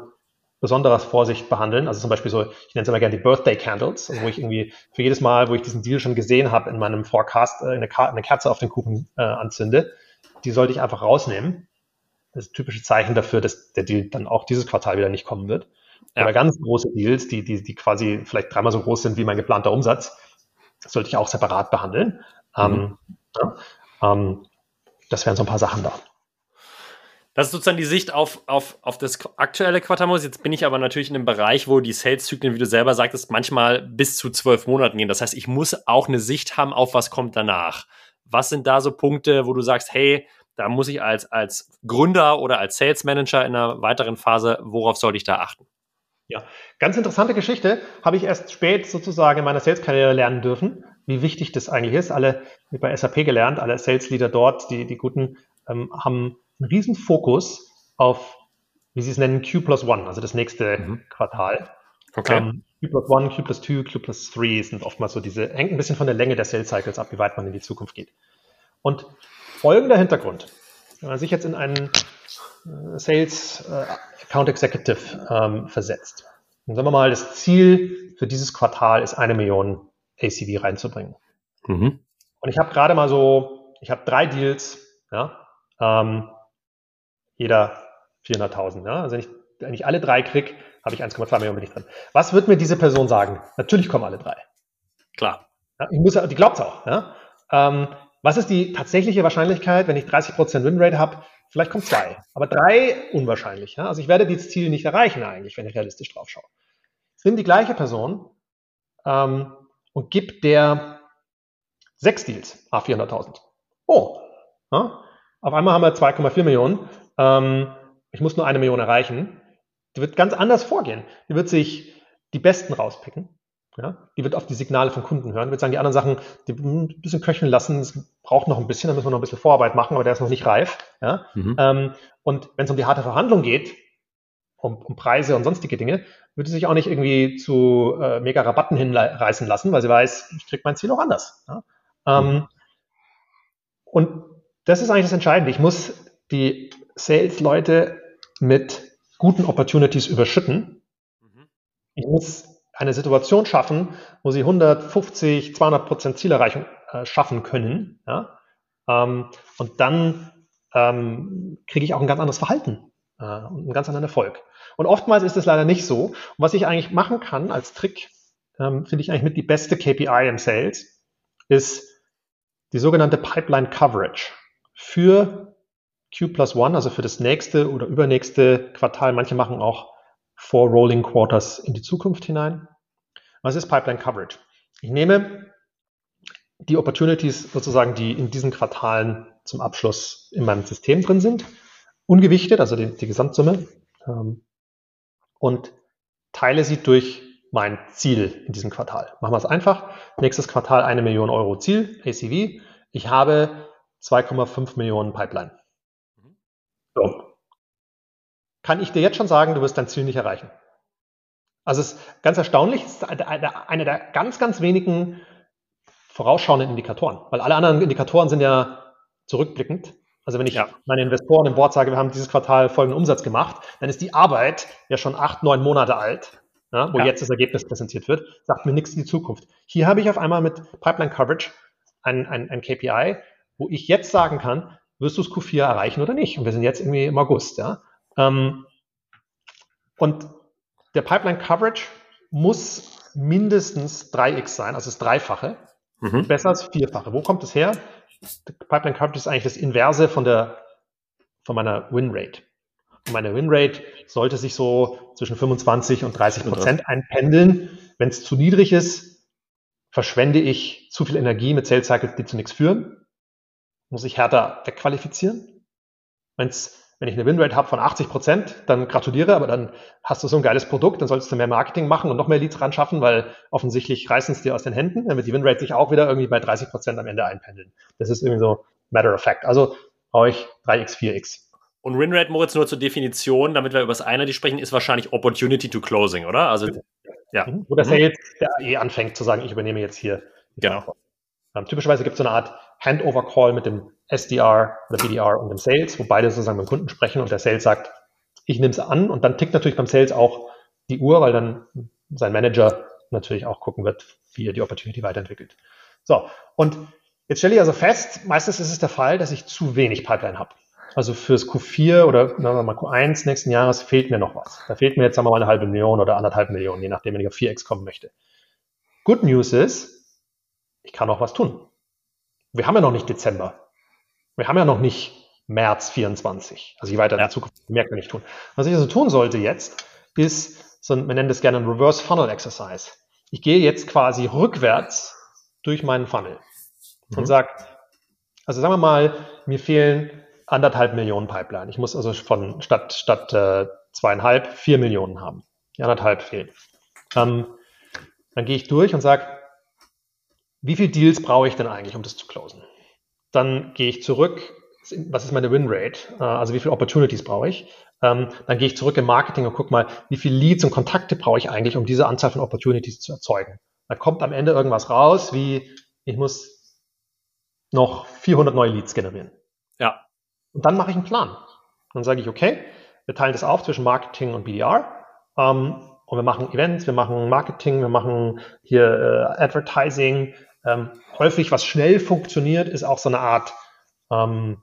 Speaker 2: besonderer Vorsicht behandeln. Also zum Beispiel so, ich nenne es immer gerne die Birthday Candles, also wo ich irgendwie für jedes Mal, wo ich diesen Deal schon gesehen habe in meinem Forecast, äh, eine, eine, Kerze auf den Kuchen äh, anzünde. Die sollte ich einfach rausnehmen. Das ist typische Zeichen dafür, dass der Deal dann auch dieses Quartal wieder nicht kommen wird. Ja. Oder ganz große Deals, die, die, die quasi vielleicht dreimal so groß sind wie mein geplanter Umsatz, sollte ich auch separat behandeln. Mhm. Ähm, ja, ähm, das wären so ein paar Sachen da.
Speaker 1: Das ist sozusagen die Sicht auf, auf, auf das aktuelle Quartalmodus. Jetzt bin ich aber natürlich in einem Bereich, wo die Sales-Zyklen, wie du selber sagtest, manchmal bis zu zwölf Monaten gehen. Das heißt, ich muss auch eine Sicht haben auf was kommt danach. Was sind da so Punkte, wo du sagst, hey, da muss ich als, als Gründer oder als Sales Manager in einer weiteren Phase, worauf sollte ich da achten?
Speaker 2: Ja, ganz interessante Geschichte. Habe ich erst spät sozusagen in meiner Sales-Karriere lernen dürfen, wie wichtig das eigentlich ist. Alle bei SAP gelernt, alle Sales-Leader dort, die, die guten, ähm, haben einen riesen Fokus auf, wie sie es nennen, Q plus One, also das nächste mhm. Quartal. Okay. Ähm, Q plus One, Q plus Two, Q plus Three sind oftmals so diese, hängt ein bisschen von der Länge der Sales Cycles ab, wie weit man in die Zukunft geht. Und folgender Hintergrund. Wenn man sich jetzt in einen äh, Sales äh, Account Executive ähm, versetzt. Und sagen wir mal, das Ziel für dieses Quartal ist eine Million ACV reinzubringen. Mhm. Und ich habe gerade mal so, ich habe drei Deals, ja, ähm, jeder 400.000. Ja? Also wenn ich, wenn ich alle drei kriege, habe ich 1,2 Millionen bin ich drin. Was wird mir diese Person sagen? Natürlich kommen alle drei.
Speaker 1: Klar.
Speaker 2: Ja, ich muss, die glaubt es auch. Ja? Ähm, was ist die tatsächliche Wahrscheinlichkeit, wenn ich 30% Winrate habe? Vielleicht kommt zwei, aber drei unwahrscheinlich. Ja? Also ich werde dieses Ziel nicht erreichen eigentlich, wenn ich realistisch drauf schaue. Ich nehme die gleiche Person ähm, und gebe der sechs Deals, a 400.000. Oh, ja? auf einmal haben wir 2,4 Millionen ähm, ich muss nur eine Million erreichen. Die wird ganz anders vorgehen. Die wird sich die Besten rauspicken. Ja? Die wird auf die Signale von Kunden hören. Die wird sagen, die anderen Sachen, die ein bisschen köcheln lassen. Es braucht noch ein bisschen, da müssen wir noch ein bisschen Vorarbeit machen, aber der ist noch nicht reif. Ja? Mhm. Ähm, und wenn es um die harte Verhandlung geht, um, um, Preise und sonstige Dinge, würde sie sich auch nicht irgendwie zu äh, mega Rabatten hinreißen lassen, weil sie weiß, ich kriege mein Ziel auch anders. Ja? Ähm, mhm. Und das ist eigentlich das Entscheidende. Ich muss die Sales-Leute mit guten Opportunities überschütten. Mhm. Ich muss eine Situation schaffen, wo sie 150, 200 Prozent Zielerreichung äh, schaffen können. Ja? Ähm, und dann ähm, kriege ich auch ein ganz anderes Verhalten äh, und einen ganz anderen Erfolg. Und oftmals ist es leider nicht so. Und was ich eigentlich machen kann als Trick, ähm, finde ich eigentlich mit die beste KPI im Sales, ist die sogenannte Pipeline Coverage für Q plus One, also für das nächste oder übernächste Quartal. Manche machen auch Four Rolling Quarters in die Zukunft hinein. Was ist Pipeline Coverage? Ich nehme die Opportunities sozusagen, die in diesen Quartalen zum Abschluss in meinem System drin sind, ungewichtet, also die, die Gesamtsumme, ähm, und teile sie durch mein Ziel in diesem Quartal. Machen wir es einfach. Nächstes Quartal eine Million Euro Ziel, ACV. Ich habe 2,5 Millionen Pipeline. So. Kann ich dir jetzt schon sagen, du wirst dein Ziel nicht erreichen. Also es ist ganz erstaunlich, es ist einer der ganz, ganz wenigen vorausschauenden Indikatoren, weil alle anderen Indikatoren sind ja zurückblickend. Also wenn ich ja. meinen Investoren im Board sage, wir haben dieses Quartal folgenden Umsatz gemacht, dann ist die Arbeit ja schon acht, neun Monate alt, ja, wo ja. jetzt das Ergebnis präsentiert wird, sagt mir nichts in die Zukunft. Hier habe ich auf einmal mit Pipeline Coverage ein, ein, ein KPI, wo ich jetzt sagen kann, wirst du es Q4 erreichen oder nicht? Und wir sind jetzt irgendwie im August, ja. Ähm, und der Pipeline Coverage muss mindestens 3x sein, also das Dreifache. Mhm. Besser als Vierfache. Wo kommt es her? Der Pipeline Coverage ist eigentlich das Inverse von der, von meiner Win Rate. Und meine Win Rate sollte sich so zwischen 25 und 30 Prozent einpendeln. Wenn es zu niedrig ist, verschwende ich zu viel Energie mit Sales Cycles, die zu nichts führen muss ich härter wegqualifizieren. Wenn's, wenn ich eine Winrate habe von 80 Prozent, dann gratuliere, aber dann hast du so ein geiles Produkt, dann solltest du mehr Marketing machen und noch mehr Leads ran schaffen, weil offensichtlich reißen es dir aus den Händen, damit die Winrate sich auch wieder irgendwie bei 30 Prozent am Ende einpendeln. Das ist irgendwie so matter of fact. Also brauche ich 3x, 4x.
Speaker 1: Und Winrate, Moritz, nur zur Definition, damit wir über das eine die sprechen, ist wahrscheinlich Opportunity to Closing, oder? Also,
Speaker 2: ja. Mhm. Wo der Sales, der eh anfängt zu sagen, ich übernehme jetzt hier.
Speaker 1: Genau.
Speaker 2: Ähm, typischerweise gibt es so eine Art Handover-Call mit dem SDR oder BDR und dem Sales, wo beide sozusagen mit dem Kunden sprechen und der Sales sagt, ich nehme es an und dann tickt natürlich beim Sales auch die Uhr, weil dann sein Manager natürlich auch gucken wird, wie er die Opportunity weiterentwickelt. So, und jetzt stelle ich also fest, meistens ist es der Fall, dass ich zu wenig Pipeline habe. Also fürs Q4 oder sagen wir mal Q1 nächsten Jahres fehlt mir noch was. Da fehlt mir jetzt sagen wir mal eine halbe Million oder anderthalb Millionen, je nachdem, wenn ich auf 4x kommen möchte. Good News ist, ich kann auch was tun. Wir haben ja noch nicht Dezember. Wir haben ja noch nicht März 24. Also je weiter in der Zukunft, mehr kann ich tun. Was ich also tun sollte jetzt, ist, so, wir nennen das gerne ein Reverse Funnel Exercise. Ich gehe jetzt quasi rückwärts durch meinen Funnel mhm. und sage, also sagen wir mal, mir fehlen anderthalb Millionen Pipeline. Ich muss also von statt, statt äh, zweieinhalb vier Millionen haben. Die anderthalb fehlen. Ähm, dann gehe ich durch und sage, wie viele Deals brauche ich denn eigentlich, um das zu closen? Dann gehe ich zurück, was ist meine Winrate? Äh, also wie viele Opportunities brauche ich? Ähm, dann gehe ich zurück im Marketing und gucke mal, wie viele Leads und Kontakte brauche ich eigentlich, um diese Anzahl von Opportunities zu erzeugen. Da kommt am Ende irgendwas raus, wie ich muss noch 400 neue Leads generieren.
Speaker 1: Ja.
Speaker 2: Und dann mache ich einen Plan. Dann sage ich, okay, wir teilen das auf zwischen Marketing und BDR. Ähm, und wir machen Events, wir machen Marketing, wir machen hier äh, Advertising. Ähm, häufig, was schnell funktioniert, ist auch so eine Art ähm,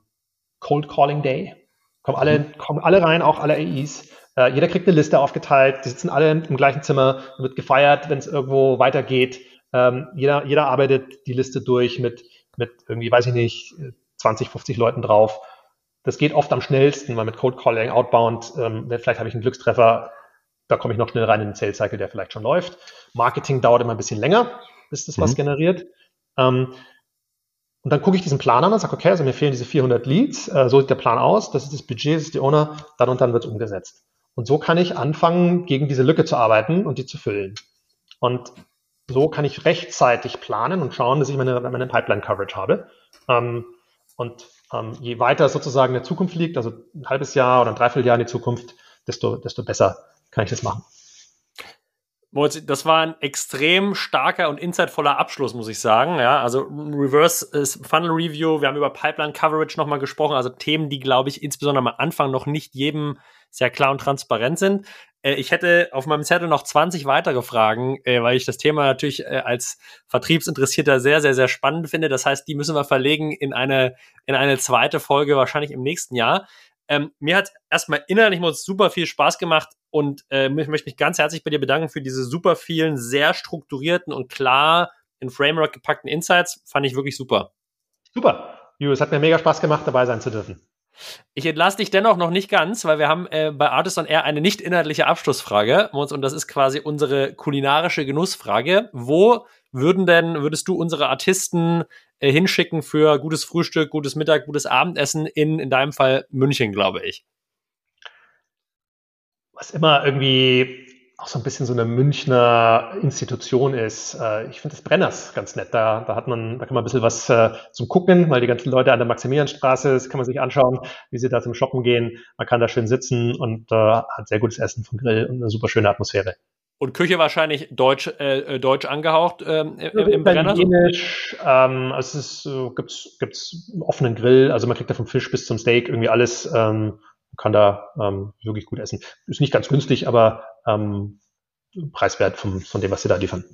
Speaker 2: Cold Calling Day. Kommen alle, mhm. kommen alle rein, auch alle AIs. Äh, jeder kriegt eine Liste aufgeteilt, die sitzen alle im gleichen Zimmer, wird gefeiert, wenn es irgendwo weitergeht. Ähm, jeder, jeder arbeitet die Liste durch mit, mit irgendwie, weiß ich nicht, 20, 50 Leuten drauf. Das geht oft am schnellsten, weil mit Cold Calling, Outbound, ähm, vielleicht habe ich einen Glückstreffer, da komme ich noch schnell rein in den Sales Cycle, der vielleicht schon läuft. Marketing dauert immer ein bisschen länger, bis das mhm. was generiert. Ähm, und dann gucke ich diesen Plan an und sage, okay, also mir fehlen diese 400 Leads, äh, so sieht der Plan aus, das ist das Budget, das ist die Owner, dann und dann wird es umgesetzt. Und so kann ich anfangen, gegen diese Lücke zu arbeiten und die zu füllen. Und so kann ich rechtzeitig planen und schauen, dass ich meine, meine Pipeline-Coverage habe. Ähm, und ähm, je weiter sozusagen in der Zukunft liegt, also ein halbes Jahr oder ein Dreivierteljahr in die Zukunft, desto, desto besser kann ich das machen.
Speaker 1: Das war ein extrem starker und insightvoller Abschluss, muss ich sagen. Ja, also Reverse Funnel Review, wir haben über Pipeline Coverage nochmal gesprochen, also Themen, die, glaube ich, insbesondere am Anfang noch nicht jedem sehr klar und transparent sind. Äh, ich hätte auf meinem Zettel noch 20 weitere Fragen, äh, weil ich das Thema natürlich äh, als Vertriebsinteressierter sehr, sehr, sehr spannend finde. Das heißt, die müssen wir verlegen in eine, in eine zweite Folge, wahrscheinlich im nächsten Jahr. Ähm, mir hat erstmal innerlich mal super viel Spaß gemacht und äh, ich möchte mich ganz herzlich bei dir bedanken für diese super vielen, sehr strukturierten und klar in Framework gepackten Insights. Fand ich wirklich super.
Speaker 2: Super. Ju, es hat mir mega Spaß gemacht, dabei sein zu dürfen.
Speaker 1: Ich entlasse dich dennoch noch nicht ganz, weil wir haben äh, bei Artist on Air eine nicht inhaltliche Abschlussfrage und das ist quasi unsere kulinarische Genussfrage. Wo würden denn, würdest du unsere Artisten äh, hinschicken für gutes Frühstück, gutes Mittag, gutes Abendessen in, in deinem Fall München, glaube ich?
Speaker 2: Was immer irgendwie auch so ein bisschen so eine Münchner Institution ist. Äh, ich finde das Brenners ganz nett. Da, da hat man, da kann man ein bisschen was äh, zum Gucken, weil die ganzen Leute an der Maximilianstraße, das kann man sich anschauen, wie sie da zum Shoppen gehen. Man kann da schön sitzen und äh, hat sehr gutes Essen vom Grill und eine super schöne Atmosphäre.
Speaker 1: Und Küche wahrscheinlich deutsch, äh, deutsch angehaucht ähm, im, im Brenner?
Speaker 2: Ähm, es ist, äh, gibt's, gibt's einen offenen Grill, also man kriegt da vom Fisch bis zum Steak irgendwie alles. Ähm, kann da ähm, wirklich gut essen. Ist nicht ganz günstig, aber ähm, preiswert vom, von dem, was sie da liefern.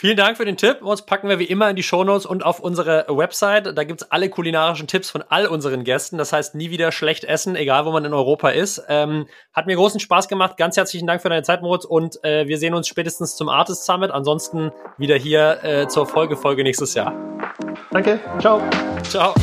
Speaker 1: Vielen Dank für den Tipp. Uns packen wir wie immer in die Shownotes und auf unsere Website. Da gibt's alle kulinarischen Tipps von all unseren Gästen. Das heißt, nie wieder schlecht essen, egal wo man in Europa ist. Ähm, hat mir großen Spaß gemacht. Ganz herzlichen Dank für deine Zeit, Moritz. Und äh, wir sehen uns spätestens zum Artist Summit. Ansonsten wieder hier äh, zur Folge, Folge nächstes Jahr.
Speaker 2: Danke. Ciao.
Speaker 1: Ciao.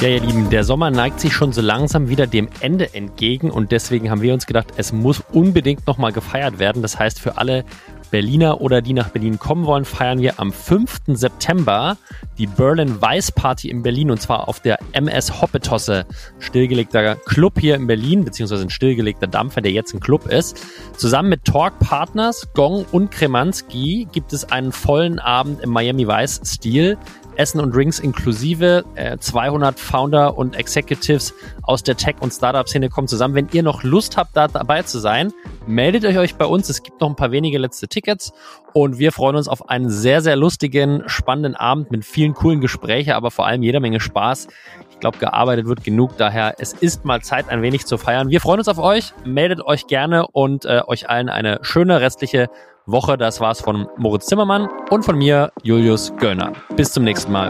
Speaker 1: Ja, ihr Lieben, der Sommer neigt sich schon so langsam wieder dem Ende entgegen und deswegen haben wir uns gedacht, es muss unbedingt nochmal gefeiert werden. Das heißt, für alle Berliner oder die nach Berlin kommen wollen, feiern wir am 5. September die Berlin Weiß Party in Berlin und zwar auf der MS Hoppetosse, stillgelegter Club hier in Berlin, beziehungsweise ein stillgelegter Dampfer, der jetzt ein Club ist. Zusammen mit Talk Partners, Gong und Kremanski gibt es einen vollen Abend im Miami Weiß Stil Essen und Drinks inklusive. Äh, 200 Founder und Executives aus der Tech- und Startup-Szene kommen zusammen. Wenn ihr noch Lust habt, da dabei zu sein, meldet euch bei uns. Es gibt noch ein paar wenige letzte Tickets und wir freuen uns auf einen sehr, sehr lustigen, spannenden Abend mit vielen coolen Gesprächen, aber vor allem jeder Menge Spaß. Ich glaube, gearbeitet wird genug. Daher, es ist mal Zeit, ein wenig zu feiern. Wir freuen uns auf euch. Meldet euch gerne und äh, euch allen eine schöne restliche Woche. Das war's von Moritz Zimmermann und von mir, Julius Göllner. Bis zum nächsten Mal.